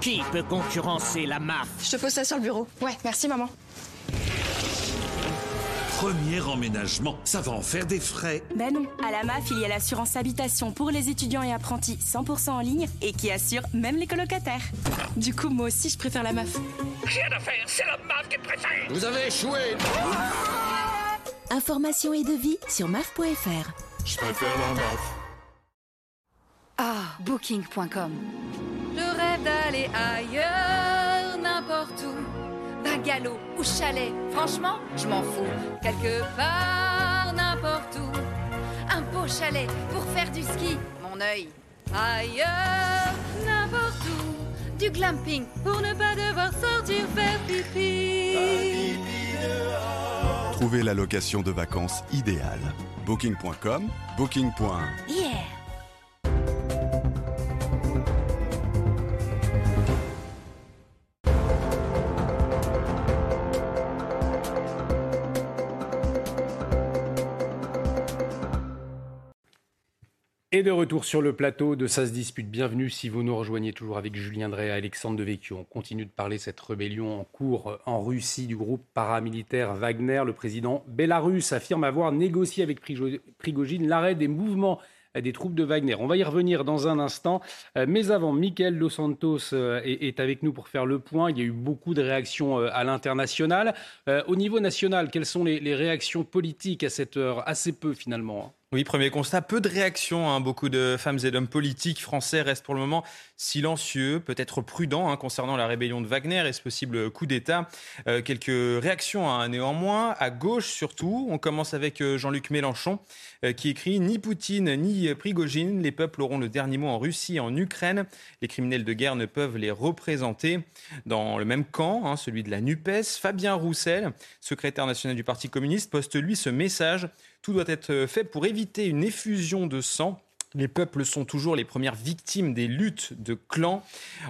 Qui peut concurrencer la MAF? Je te pose ça sur le bureau. Ouais, merci maman. Premier emménagement, ça va en faire des frais. Ben non, à la MAF, il y a l'assurance habitation pour les étudiants et apprentis 100% en ligne et qui assure même les colocataires. Du coup, moi aussi, je préfère la MAF. Rien à faire, c'est la MAF qui préfère. Vous avez échoué. Informations et devis sur maf.fr. Je préfère la MAF. Ah, booking.com. Je rêve d'aller ailleurs, n'importe où. Bungalow ou chalet, franchement, je m'en fous. Quelque part, n'importe où. Un beau chalet pour faire du ski, mon œil. Ailleurs, n'importe où. Du glamping pour ne pas devoir sortir faire pipi. Trouvez la location de vacances idéale. Booking.com, booking. Yeah Et de retour sur le plateau de Ça se dispute. Bienvenue si vous nous rejoignez toujours avec Julien Drey et Alexandre Devecchio. On continue de parler de cette rébellion en cours en Russie du groupe paramilitaire Wagner. Le président bélarus affirme avoir négocié avec Prigogine l'arrêt des mouvements des troupes de Wagner. On va y revenir dans un instant. Euh, mais avant, Michael Dos Santos euh, est avec nous pour faire le point. Il y a eu beaucoup de réactions euh, à l'international. Au niveau national, quelles sont les réactions politiques à cette heure? Assez peu finalement. Oui, premier constat, peu de réactions. Hein. Beaucoup de femmes et d'hommes politiques français restent pour le moment silencieux, peut-être prudents hein, concernant la rébellion de Wagner et ce possible coup d'État. Euh, quelques réactions hein, néanmoins, à gauche surtout. On commence avec euh, Jean-Luc Mélenchon euh, qui écrit Ni Poutine ni Prigogine, les peuples auront le dernier mot en Russie en Ukraine. Les criminels de guerre ne peuvent les représenter. Dans le même camp, celui de la NUPES, Fabien Roussel, secrétaire national du Parti communiste, poste lui ce message tout doit être fait pour éviter une effusion de sang les peuples sont toujours les premières victimes des luttes de clans.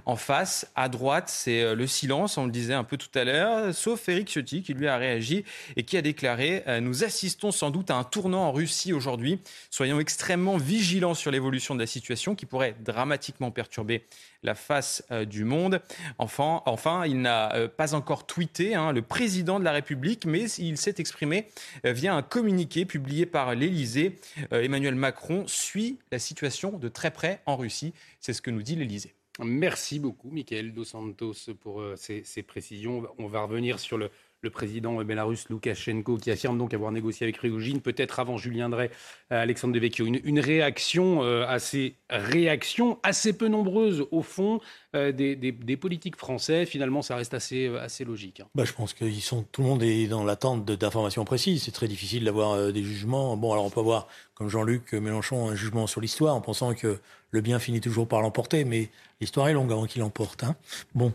En face, à droite, c'est euh, le silence, on le disait un peu tout à l'heure, sauf Eric Ciotti qui lui a réagi et qui a déclaré euh, Nous assistons sans doute à un tournant en Russie aujourd'hui. Soyons extrêmement vigilants sur l'évolution de la situation qui pourrait dramatiquement perturber la face euh, du monde. Enfin, enfin il n'a pas encore tweeté hein, le président de la République, mais il s'est exprimé via un communiqué publié par l'Élysée. Emmanuel Macron suit la situation de très près en Russie. C'est ce que nous dit l'Elysée. Merci beaucoup, Michael Dos Santos, pour euh, ces, précisions. On va revenir sur le, le président bélarusse Loukachenko, qui affirme donc avoir négocié avec Prigogine, peut-être avant Julien Drey, euh, Alexandre Devecchio. Une, une réaction euh, assez réaction assez peu nombreuse au fond euh, des, des, des, politiques français. Finalement, ça reste assez, assez logique. Hein. Bah, je pense que sont, tout le monde est dans l'attente d'informations précises. C'est très difficile d'avoir des jugements. Bon, alors on peut avoir, comme Jean-Luc Mélenchon, un jugement sur l'histoire en pensant que le bien finit toujours par l'emporter, mais l'histoire est longue avant qu'il l'emporte. Hein. Bon,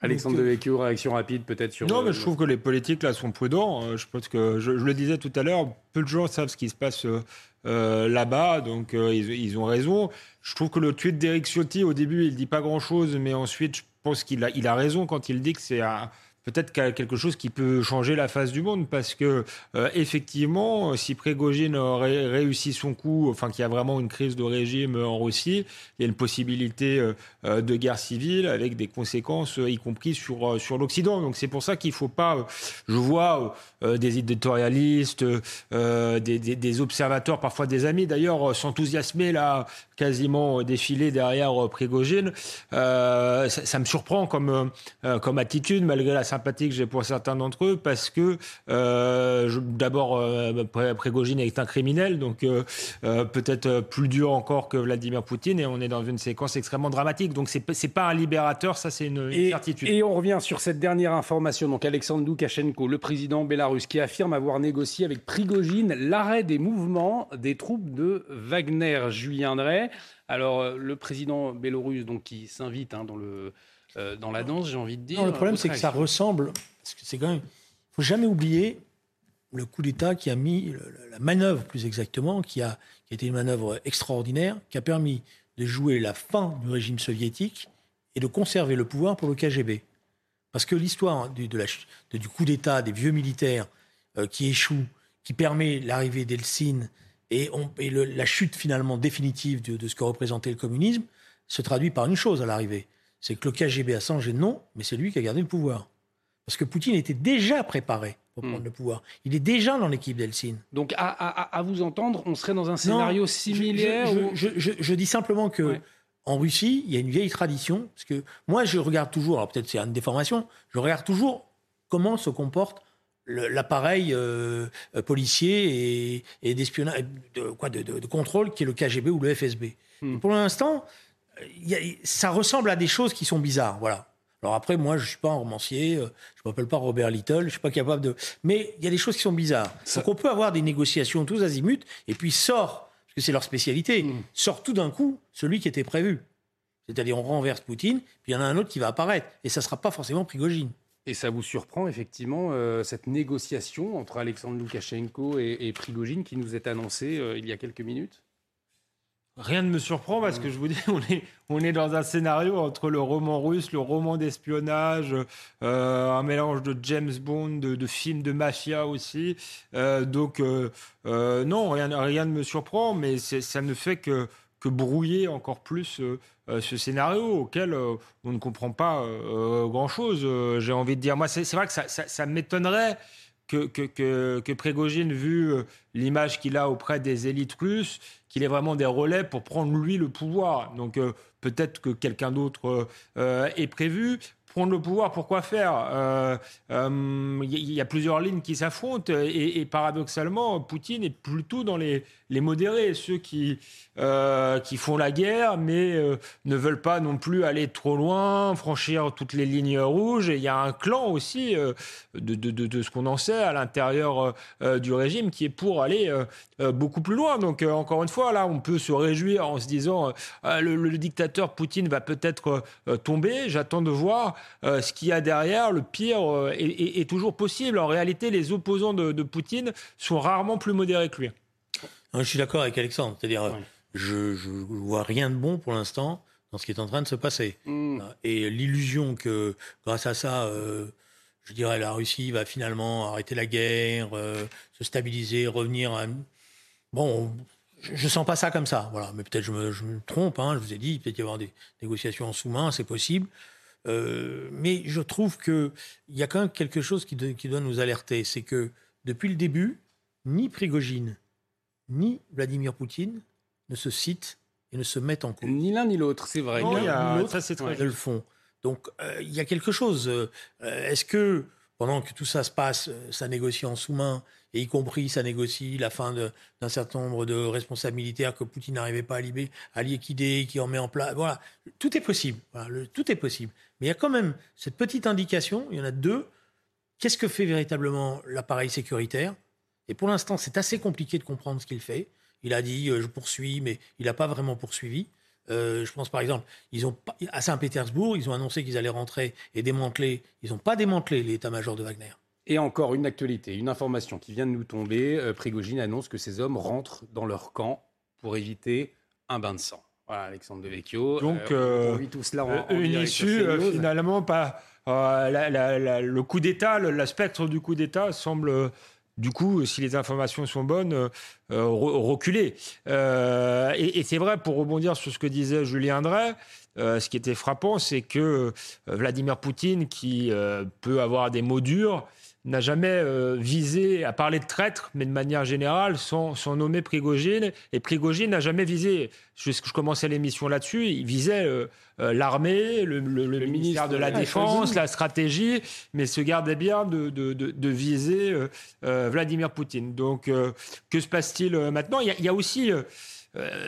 Alexandre Devecchio, réaction rapide peut-être sur. Non, mais je trouve que les politiques là sont prudents. Euh, je pense que je, je, le disais tout à l'heure, peu de gens savent ce qui se passe euh, là-bas, donc euh, ils, ils, ont raison. Je trouve que le tweet d'Eric Ciotti au début, il dit pas grand-chose, mais ensuite, je pense qu'il a, il a raison quand il dit que c'est un peut-être quelque chose qui peut changer la face du monde parce que euh, effectivement, si Prégogine aurait réussi son coup, enfin qu'il y a vraiment une crise de régime en Russie, il y a une possibilité euh, de guerre civile avec des conséquences, y compris sur sur l'Occident. Donc c'est pour ça qu'il faut pas. Je vois euh, des éditorialistes, des, observateurs, parfois des amis d'ailleurs, s'enthousiasmer là, quasiment défiler derrière Prégogine. Ça, ça, me surprend comme comme attitude malgré la sympathie que j'ai pour certains d'entre eux parce que euh, d'abord euh, Prégogine est un criminel, donc euh, euh, peut-être plus dur encore que Vladimir Poutine, et on est dans une séquence extrêmement dramatique. Donc c'est c'est pas un libérateur, ça c'est une, et, certitude. Et on revient sur cette dernière information. Donc Alexandre Loukachenko, le président bélarus, qui affirme avoir négocié avec Prigogine l'arrêt des mouvements des troupes de Wagner. Julien Drey. Alors le président bélorusse, donc qui s'invite hein, dans le euh, dans la danse, j'ai envie de dire. Non, le problème, c'est que ça ressemble. C'est quand même. Il faut jamais oublier le coup d'État qui a mis la manœuvre, plus exactement, qui a, qui a été une manœuvre extraordinaire, qui a permis de jouer la fin du régime soviétique et de conserver le pouvoir pour le KGB. Parce que l'histoire du, de de, du coup d'État des vieux militaires euh, qui échouent, qui permet l'arrivée d'Eltsine et, on, et le, la chute finalement définitive de, de, ce que représentait le communisme, se traduit par une chose à l'arrivée c'est que le KGB a changé de nom, mais c'est lui qui a gardé le pouvoir. Parce que Poutine était déjà préparé pour prendre mmh. le pouvoir. Il est déjà dans l'équipe d'Eltsine. Donc, à, à, à, vous entendre, on serait dans un scénario non, similaire je, ou... je, je, je, dis simplement que ouais. en Russie, il y a une vieille tradition. Parce que moi, je regarde toujours, alors peut-être c'est une déformation, je regarde toujours comment se comporte l'appareil euh, policier et, et d'espionnage, de, quoi, de, de, de, contrôle qui est le KGB ou le FSB. Mmh. Pour l'instant, a, ça ressemble à des choses qui sont bizarres, voilà. Alors après, moi, je suis pas un romancier, euh, je m'appelle pas Robert Little, je suis pas capable de. Mais il y a des choses qui sont bizarres. Ça... Donc on peut avoir des négociations tous azimuts, et puis sort, parce que c'est leur spécialité, mmh. sort tout d'un coup celui qui était prévu. C'est-à-dire on renverse Poutine, puis il y en a un autre qui va apparaître, et ça sera pas forcément Prigogine. Et ça vous surprend effectivement euh, cette négociation entre Alexandre Loukachenko et, et Prigogine qui nous est annoncée euh, il y a quelques minutes? Rien ne me surprend parce que je vous dis, on est, on est dans un scénario entre le roman russe, le roman d'espionnage, euh, un mélange de James Bond, de, films de mafia aussi. Euh, donc, euh, non, rien, ne me surprend, mais ça ne fait que, que brouiller encore plus ce scénario auquel on ne comprend pas grand-chose. J'ai envie de dire, moi, c'est vrai que ça, ça m'étonnerait que, que, que, Prégogine, vu l'image qu'il a auprès des élites russes, qu'il ait vraiment des relais pour prendre lui le pouvoir. Donc euh, peut-être que quelqu'un d'autre euh, est prévu. Prendre le pouvoir, pourquoi faire? Il euh, euh, y a plusieurs lignes qui s'affrontent et, paradoxalement, Poutine est plutôt dans les, les modérés, ceux qui, euh, qui font la guerre mais ne veulent pas non plus aller trop loin, franchir toutes les lignes rouges. Et il y a un clan aussi de, de, de, de, ce qu'on en sait à l'intérieur du régime qui est pour aller beaucoup plus loin. Donc encore une fois, là, on peut se réjouir en se disant le, dictateur Poutine va peut-être tomber. J'attends de voir euh, ce qu'il y a derrière, le pire euh, est, toujours possible. En réalité, les opposants de, Poutine sont rarement plus modérés que lui. Je suis d'accord avec Alexandre. C'est-à-dire, oui. je ne vois rien de bon pour l'instant dans ce qui est en train de se passer. Mm. Et l'illusion que, grâce à ça, euh, je dirais, la Russie va finalement arrêter la guerre, euh, se stabiliser, revenir à... Bon, je, ne sens pas ça comme ça. Voilà. Mais peut-être je me, je me trompe. Hein, je vous ai dit, peut-être y avoir des négociations en sous-main, c'est possible. Euh, mais je trouve qu'il y a quand même quelque chose qui, de, qui doit nous alerter. C'est que depuis le début, ni Prigogine, ni Vladimir Poutine ne se citent et ne se mettent en cause. Ni l'un ni l'autre, c'est vrai. Non, ni a, l'autre ça c'est très le font. Donc euh, il y a quelque chose. Euh, Est-ce que pendant que tout ça se passe, euh, ça négocie en sous-main, et y compris ça négocie la fin d'un certain nombre de responsables militaires que Poutine n'arrivait pas à, libérer, à liquider, qui en met en place. Voilà, tout est possible. tout est possible. Mais il y a quand même cette petite indication, il y en a deux. Qu'est-ce que fait véritablement l'appareil sécuritaire? Et pour l'instant, c'est assez compliqué de comprendre ce qu'il fait. Il a dit euh, je poursuis, mais il n'a pas vraiment poursuivi. Euh, je pense par exemple, ils ont à Saint-Pétersbourg, ils ont annoncé qu'ils allaient rentrer et démanteler. Ils n'ont pas démantelé l'état-major de Wagner. Et encore une actualité, une information qui vient de nous tomber. Euh, Prigogine annonce que ces hommes rentrent dans leur camp pour éviter un bain de sang. Voilà, Alexandre Devecchio. Donc, euh, on tout cela en, une issue finalement pas. le coup d'État, le, le, spectre du coup d'État semble du coup, si les informations sont bonnes, euh, euh, reculer. Euh, et, c'est vrai, pour rebondir sur ce que disait Julien Drey, ce qui était frappant, c'est que Vladimir Poutine, qui peut avoir des mots durs, n'a jamais euh, visé à parler de traître, mais de manière générale, sans, nommer Prigogine. Et Prigogine n'a jamais visé, je, je commençais l'émission là-dessus, il visait euh, euh, l'armée, le, ministère de la Défense, la stratégie, mais se gardait bien de, viser Vladimir Poutine. Donc, que se passe-t-il maintenant? Il y, a, aussi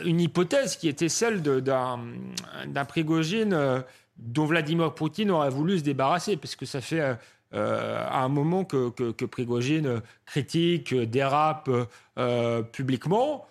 une hypothèse qui était celle d'un Prigogine dont Vladimir Poutine aurait voulu se débarrasser, parce que ça fait euh, à un moment que, que, Prigogine critique, dérape euh, publiquement.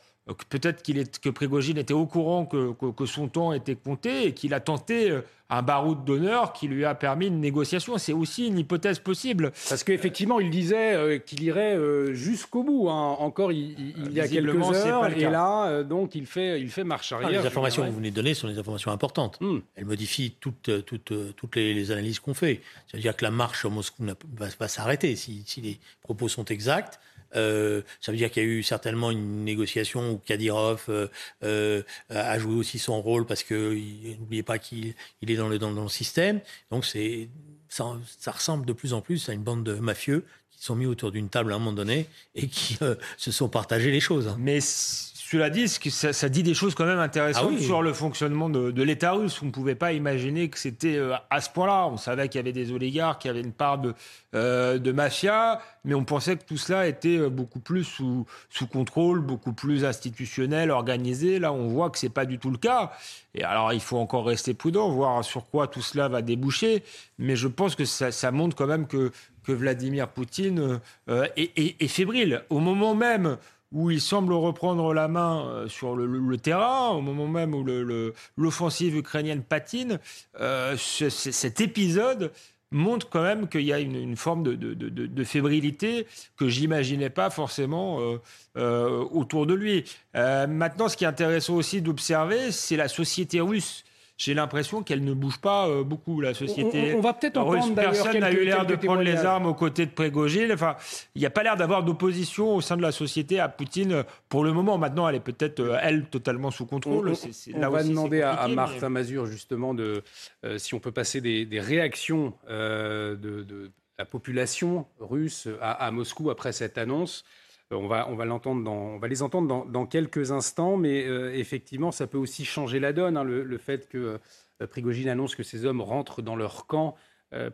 Peut-être qu'il est, que Prigogine était au courant que, que, son temps était compté et qu'il a tenté euh, un baroud d'honneur qui lui a permis une négociation. C'est aussi une hypothèse possible. Parce qu'effectivement, il disait qu'il irait jusqu'au bout. Hein. Encore il, y a quelques heures. Et là, donc, il fait, il fait marche ah, arrière. les informations que vous venez de donner sont des informations importantes. Hmm. Elles modifient toutes, toutes, toutes les, analyses qu'on fait. C'est-à-dire que la marche à Moscou va, va s'arrêter si, si les propos sont exacts. Euh, ça veut dire qu'il y a eu certainement une négociation où Kadyrov euh, euh, a joué aussi son rôle parce que n'oubliez pas qu'il il est dans le, système. Donc c'est ça, ressemble de plus en plus à une bande de mafieux qui sont mis autour d'une table à un moment donné et qui se sont partagés les choses. Mais cela dit, ça, ça, dit des choses quand même intéressantes ah sur le fonctionnement de, l'État russe. On ne pouvait pas imaginer que c'était euh, à ce point-là. On savait qu'il y avait des oligarques, qu'il y avait une part de, euh, de mafia, mais on pensait que tout cela était euh, beaucoup plus sous, sous contrôle, beaucoup plus institutionnel, organisé. Là, on voit que c'est pas du tout le cas. Et alors, il faut encore rester prudent, voir sur quoi tout cela va déboucher. Mais je pense que ça, ça montre quand même que, que Vladimir Poutine est, est, est fébrile. Au moment même où il semble reprendre la main euh, sur le, terrain, au moment même où l'offensive ukrainienne patine, euh, cet épisode montre quand même qu'il y a une, forme de, fébrilité que j'imaginais pas forcément euh, autour de lui. maintenant, ce qui est intéressant aussi d'observer, c'est la société russe j'ai l'impression qu'elle ne bouge pas euh, beaucoup, la société. On, va peut-être entendre Personne n'a eu l'air de prendre les armes aux côtés de Prégogine. Enfin, il n'y a pas l'air d'avoir d'opposition au sein de la société à Poutine pour le moment. Maintenant, elle est peut-être, euh, elle, totalement sous contrôle. On, va demander à, Martha Mazur, justement, de, euh, si on peut passer des, réactions de, la population russe à Moscou après cette annonce. Euh, on va, les entendre dans, quelques instants, mais euh, effectivement, ça peut aussi changer la donne, hein, le, fait que euh, Prigogine annonce que ces hommes rentrent dans leur camp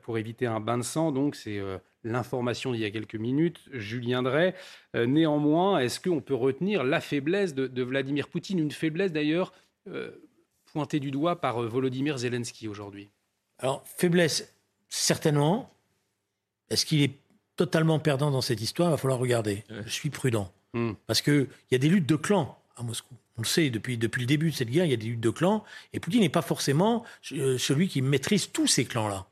pour éviter un bain de sang. Donc, c'est l'information d'il y a quelques minutes. Julien Drey. néanmoins, est-ce qu'on peut retenir la faiblesse de, Vladimir Poutine Une faiblesse d'ailleurs pointée du doigt par Volodymyr Zelensky aujourd'hui? Alors, faiblesse, certainement. Est-ce qu'il est totalement perdant dans cette histoire, il va falloir regarder. Je suis prudent. Hmm. Parce qu'il y a des luttes de clans à Moscou. On le sait, depuis, depuis le début de cette guerre, il y a des luttes de clans. Et Poutine n'est pas forcément euh, celui qui maîtrise tous ces clans-là.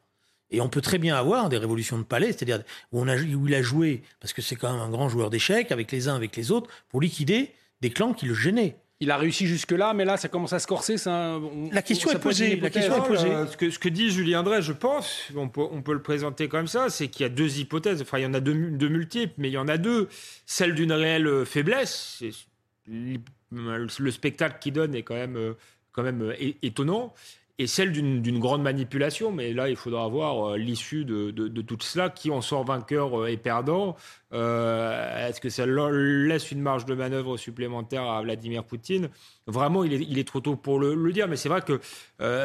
Et on peut très bien avoir des révolutions de palais, c'est-à-dire où, où il a joué, parce que c'est quand même un grand joueur d'échecs, avec les uns, avec les autres, pour liquider des clans qui le gênaient. Il a réussi jusque-là, mais là, ça commence à se corser. Ça, la question est posée. La question est posée. ce, que, ce, que, dit Julien Drey, je pense, on peut, on peut le présenter comme ça, c'est qu'il y a deux hypothèses. Enfin, il y en a deux, deux, multiples, mais il y en a deux. Celle d'une réelle faiblesse. Le spectacle qu'il donne est quand même, quand même étonnant et celle d'une grande manipulation. Mais là, il faudra voir euh, l'issue de, tout cela. Qui en sort vainqueur euh, et perdant euh, Est-ce que ça laisse une marge de manœuvre supplémentaire à Vladimir Poutine? Vraiment, il est, trop tôt pour le, dire. Mais c'est vrai que,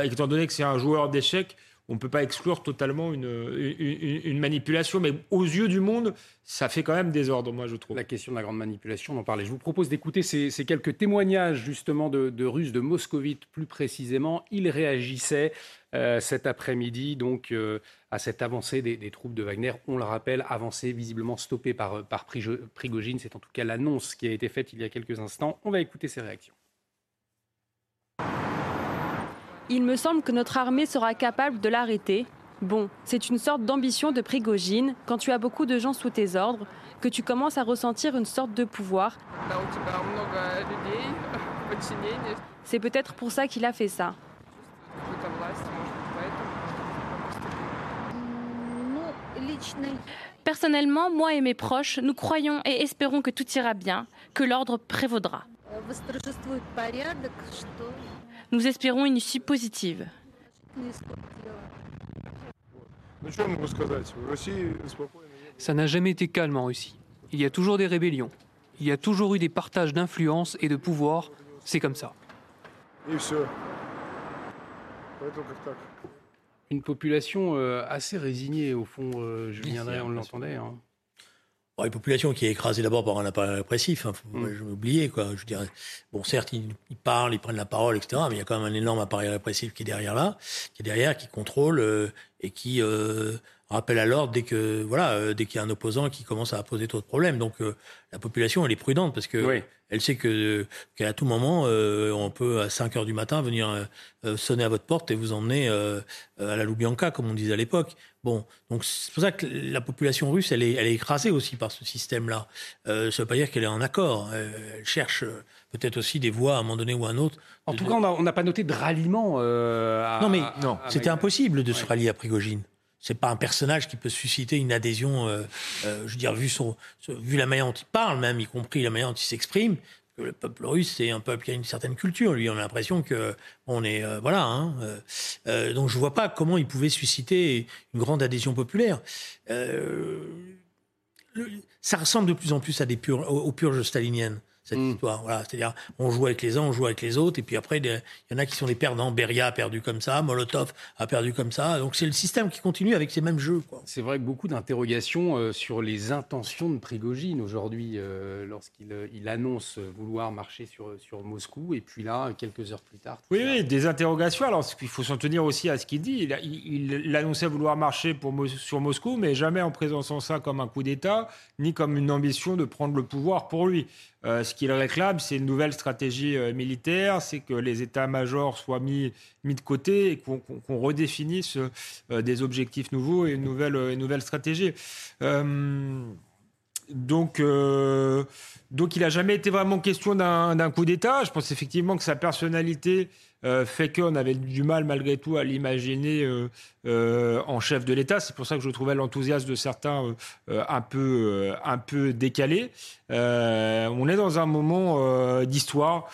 étant donné que c'est un joueur d'échecs, on ne peut pas exclure totalement une, une, manipulation, mais aux yeux du monde, ça fait quand même désordre, moi, je trouve. La question de la grande manipulation, on en parlait. Je vous propose d'écouter ces, quelques témoignages, justement, de, Russes, de moscovites plus précisément. Ils réagissaient euh, cet après-midi, donc, euh, à cette avancée des, troupes de Wagner. On le rappelle, avancée visiblement stoppée par, par Prigogine. C'est en tout cas l'annonce qui a été faite il y a quelques instants. On va écouter ces réactions. Il me semble que notre armée sera capable de l'arrêter. Bon, c'est une sorte d'ambition de Prigogine, quand tu as beaucoup de gens sous tes ordres, que tu commences à ressentir une sorte de pouvoir. C'est peut-être pour ça qu'il a fait ça. Personnellement, moi et mes proches, nous croyons et espérons que tout ira bien, que l'ordre prévaudra. Nous espérons une issue positive. Ça n'a jamais été calme en Russie. Il y a toujours des rébellions. Il y a toujours eu des partages d'influence et de pouvoir. C'est comme ça. Une population euh, assez résignée, au fond, euh, Julien on l'entendait. Hein une population qui est écrasée d'abord par un appareil répressif, hein, faut mm. oublier quoi. Je dirais, bon, certes, ils, parlent, ils prennent la parole, etc. Mais il y a quand même un énorme appareil répressif qui est derrière là, qui est derrière, qui contrôle euh, et qui euh, rappelle à l'ordre dès que voilà, euh, dès qu'il y a un opposant qui commence à poser trop de problèmes. Donc euh, la population, elle est prudente parce que elle sait que qu'à tout moment, on peut à 5 heures du matin venir sonner à votre porte et vous emmener à la Loubianca, comme on disait à l'époque. Bon, donc c'est pour ça que la population russe, elle est, elle est écrasée aussi par ce système-là. Euh, ça ne veut pas dire qu'elle est en accord. Euh, elle cherche euh, peut-être aussi des voies à un moment donné ou à un autre. En tout cas, on n'a pas noté de ralliement. à, non, mais non, c'était impossible de se rallier à Prigogine. C'est pas un personnage qui peut susciter une adhésion. je veux dire, vu son, vu la manière dont il parle, même y compris la manière dont il s'exprime, le peuple russe, c'est un peuple qui a une certaine culture. Lui, on a l'impression que on est euh, voilà. Hein, euh, euh, donc, je vois pas comment il pouvait susciter une grande adhésion populaire. ça ressemble de plus en plus à des aux purges staliniennes cette mm. histoire. Voilà, c'est-à-dire, on joue avec les uns, on joue avec les autres, et puis après, il y en a qui sont les perdants. Beria a perdu comme ça, Molotov a perdu comme ça. Donc c'est le système qui continue avec ces mêmes jeux. C'est vrai que beaucoup d'interrogations euh, sur les intentions de Prigogine aujourd'hui, euh, lorsqu'il euh, il annonce vouloir marcher sur, sur Moscou, et puis là, quelques heures plus tard. Oui, oui, des interrogations. Alors, il faut s'en tenir aussi à ce qu'il dit. Il, il, annonçait vouloir marcher pour, sur Moscou, mais jamais en présentant ça comme un coup d'État, ni comme une ambition de prendre le pouvoir pour lui. Euh, ce qu'il réclame, c'est une nouvelle stratégie euh, militaire, c'est que les états-majors soient mis, mis de côté et qu'on redéfinisse euh, des objectifs nouveaux et une nouvelle, une nouvelle stratégie. donc, donc, il n'a jamais été vraiment question d'un coup d'État. Je pense effectivement que sa personnalité fait qu'on avait du mal malgré tout à l'imaginer euh, en chef de l'État. C'est pour ça que je trouvais l'enthousiasme de certains euh, euh, un, peu, un peu décalé. on est dans un moment d'histoire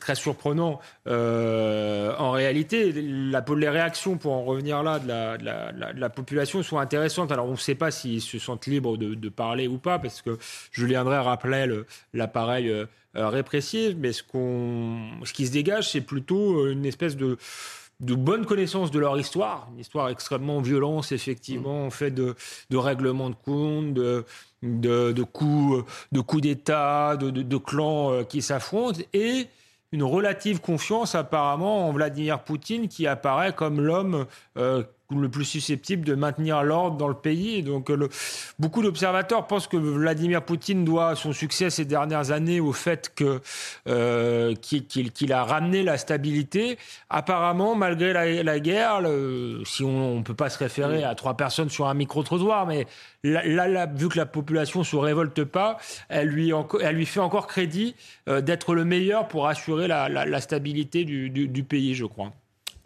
très, surprenant. en réalité, la, les réactions, pour en revenir là, de la, la, population sont intéressantes. Alors, on ne sait pas s'ils se sentent libres de, parler ou pas, parce que Julien Drey rappelait l'appareil répressif, mais ce, qu'on, ce qui se dégage, c'est plutôt une espèce de de bonnes connaissances de leur histoire, une histoire extrêmement violente, effectivement, en fait de, de règlements de compte, de, de, coups, de coups d'État, de, de, clans euh, qui s'affrontent, et une relative confiance apparemment en Vladimir Poutine qui apparaît comme l'homme euh, le plus susceptible de maintenir l'ordre dans le pays. donc, le, beaucoup d'observateurs pensent que Vladimir Poutine doit son succès ces dernières années au fait que euh, qu'il a ramené la stabilité. Apparemment, malgré la, guerre, si on ne peut pas se référer à trois personnes sur un micro-trottoir, mais là, vu que la population se révolte pas, elle lui, elle lui fait encore crédit euh, d'être le meilleur pour assurer la, stabilité du pays, je crois.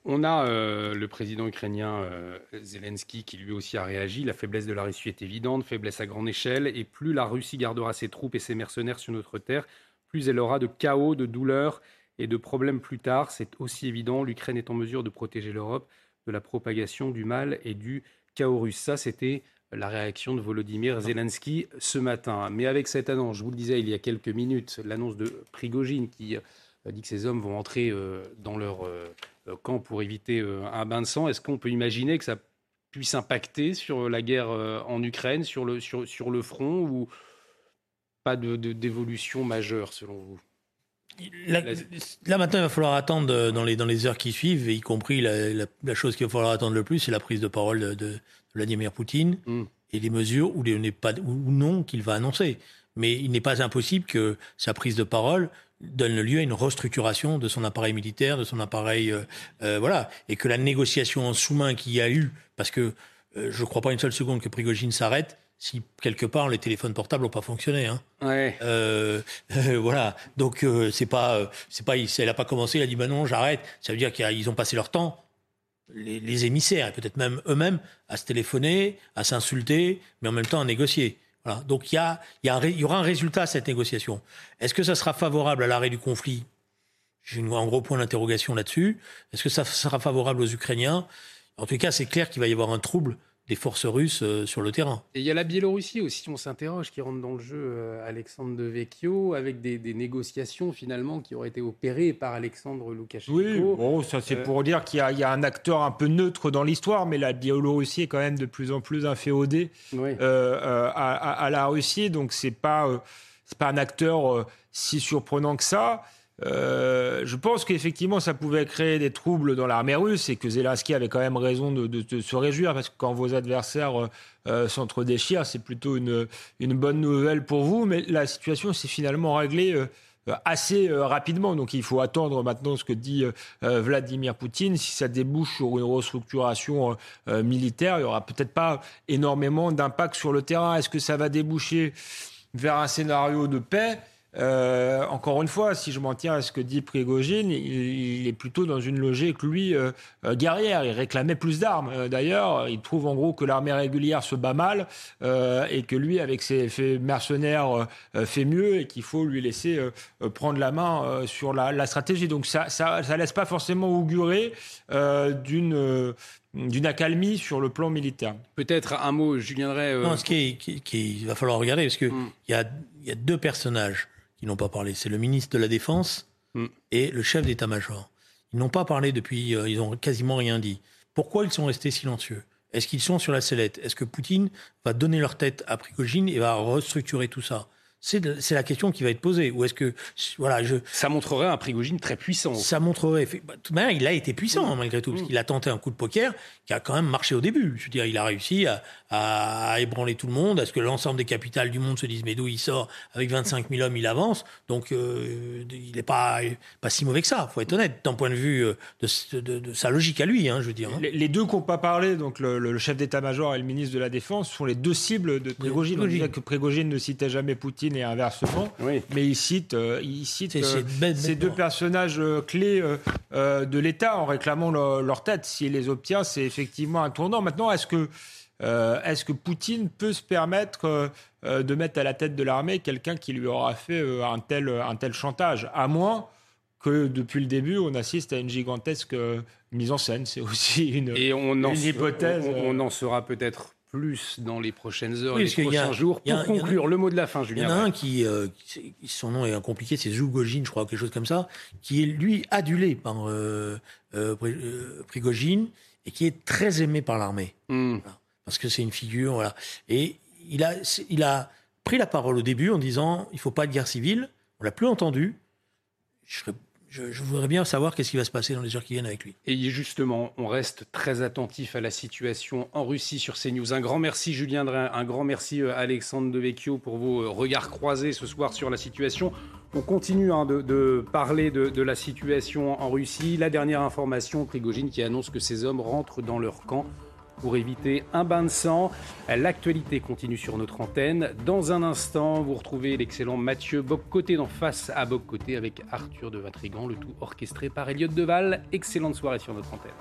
On a euh, le président ukrainien euh, Zelensky qui lui aussi a réagi. La faiblesse de la Russie est évidente, faiblesse à grande échelle. Et plus la Russie gardera ses troupes et ses mercenaires sur notre terre, plus elle aura de chaos, de douleurs et de problèmes plus tard. C'est aussi évident. L'Ukraine est en mesure de protéger l'Europe de la propagation du mal et du chaos russe. Ça, c'était la réaction de Volodymyr Zelensky ce matin. Mais avec cette annonce, je vous le disais il y a quelques minutes, l'annonce de Prigogine qui dit que ces hommes vont entrer dans leur camp pour éviter un bain de sang. Est-ce qu'on peut imaginer que ça puisse impacter sur la guerre en Ukraine, sur le, sur, sur le front, ou pas d'évolution de, majeure selon vous? Là, maintenant, il va falloir attendre dans les, dans les heures qui suivent, y compris la, la, chose qu'il va falloir attendre le plus, c'est la prise de parole de, Vladimir Poutine mm. et les mesures ou, les, pas, ou non qu'il va annoncer. Mais il n'est pas impossible que sa prise de parole donne lieu à une restructuration de son appareil militaire, de son appareil, euh, euh, voilà, et que la négociation en sous-main qu'il y a eu, parce que euh, je ne crois pas une seule seconde que Prigogine s'arrête, si quelque part les téléphones portables n'ont pas fonctionné. Hein. Ouais. Euh, voilà. Donc euh, c'est pas, c'est pas, elle a pas commencé, elle a dit ben non, j'arrête. Ça veut dire qu'ils ont passé leur temps, les, émissaires et peut-être même eux-mêmes, à se téléphoner, à s'insulter, mais en même temps à négocier. Donc il y a, il y, a y aura un résultat à cette négociation. Est-ce que ça sera favorable à l'arrêt du conflit? J'ai un gros point d'interrogation là-dessus. Est-ce que ça sera favorable aux Ukrainiens? En tout cas, c'est clair qu'il va y avoir un trouble des forces russes euh, sur le terrain. Et il y a la Biélorussie aussi, on s'interroge, qui rentre dans le jeu, euh, Alexandre de Vecchio, avec des, négociations finalement qui auraient été opérées par Alexandre Loukachenko. Oui, bon, ça c'est euh, pour dire qu'il y, a un acteur un peu neutre dans l'histoire, mais la Biélorussie est quand même de plus en plus inféodée à, la Russie, donc c'est pas, c'est pas un acteur si surprenant que ça. Euh, je pense qu'effectivement, ça pouvait créer des troubles dans l'armée russe et que Zelensky avait quand même raison de, se réjouir parce que quand vos adversaires euh, euh, s'entre-déchirent, c'est plutôt une, une, bonne nouvelle pour vous. Mais la situation s'est finalement réglée. assez rapidement. Donc il faut attendre maintenant ce que dit Vladimir Poutine. Si ça débouche sur une restructuration militaire, il n'y aura peut-être pas énormément d'impact sur le terrain. Est-ce que ça va déboucher vers un scénario de paix? Euh, encore une fois, si je m'en tiens à ce que dit Prigogine, il, est plutôt dans une logique, lui, euh, euh, guerrière. Il réclamait plus d'armes. D'ailleurs, il trouve en gros que l'armée régulière se bat mal et que lui, avec ses mercenaires, fait mieux et qu'il faut lui laisser prendre la main sur la, stratégie. Donc ça, ça, ça, laisse pas forcément augurer d'une d'une accalmie sur le plan militaire. Peut-être un mot, Julien Drey. Non, ce qui, qui, va falloir regarder, parce qu'il mm. y, a, y a deux personnages ils n'ont pas parlé. C'est le ministre de la Défense mm. et le chef d'état-major. Ils n'ont pas parlé depuis, euh, ils n'ont quasiment rien dit. Pourquoi ils sont restés silencieux? Est-ce qu'ils sont sur la sellette? Est-ce que Poutine va donner leur tête à Prigogine et va restructurer tout ça? C'est la question qui va être posée. Ou est-ce que voilà, je ça montrerait un Prigogine très puissant. Ça montrerait. Bah, tout de il a été puissant hein, malgré tout, parce mm. qu'il a tenté un coup de poker qui a quand même marché au début. Je veux dire, il a réussi à, à ébranler tout le monde, à ce que l'ensemble des capitales du monde se disent mais d'où il sort? Avec 25 000 hommes, il avance. Donc euh, il n'est pas pas si mauvais que ça. Faut être honnête d'un point de vue euh, de, de, sa logique à lui, hein, je veux dire. Hein. Les, deux qui n'ont pas parlé, donc le, chef d'état-major et le ministre de la Défense, sont les deux cibles de Prigogine. On que Prigogine ne citait jamais Poutine et inversement. Mais il cite, euh, il cite euh, ces deux personnages euh, clés de l'État en réclamant leur, tête. S'il les obtient, c'est effectivement un tournant. Maintenant, est-ce que, est-ce que Poutine peut se permettre de mettre à la tête de l'armée quelqu'un qui lui aura fait un, tel, un tel chantage? À moins que depuis le début, on assiste à une gigantesque mise en scène. C'est aussi une, Et on une hypothèse. on en sera peut-être plus dans les prochaines heures, les prochains jours. Pour conclure, le mot de la fin, Julien. Il y en a un qui, euh, son nom est compliqué, c'est Zougogine, je crois, quelque chose comme ça, qui est lui adulé par euh, euh, Prigogine et qui est très aimé par l'armée. Hmm. Parce que c'est une figure. Et il a, il a pris la parole au début en disant il faut pas de guerre civile. On l'a plus entendu. Je voudrais bien savoir qu'est-ce qui va se passer dans les heures qui viennent avec lui. Et justement, on reste très attentif à la situation en Russie sur CNews. Un grand merci Julien Drin, un grand merci euh, Alexandre Devecchio pour vos euh, regards croisés ce soir sur la situation. On continue hein, de, parler de, de, la situation en Russie. La dernière information, Prigogine qui annonce que ces hommes rentrent dans leur camp pour éviter un bain de sang. L'actualité continue sur notre antenne. Dans un instant, vous retrouvez l'excellent Mathieu Boccoté dans Face à Boccoté avec Arthur de Vatrigan, le tout orchestré par Elliott Deval. Excellente soirée sur notre antenne.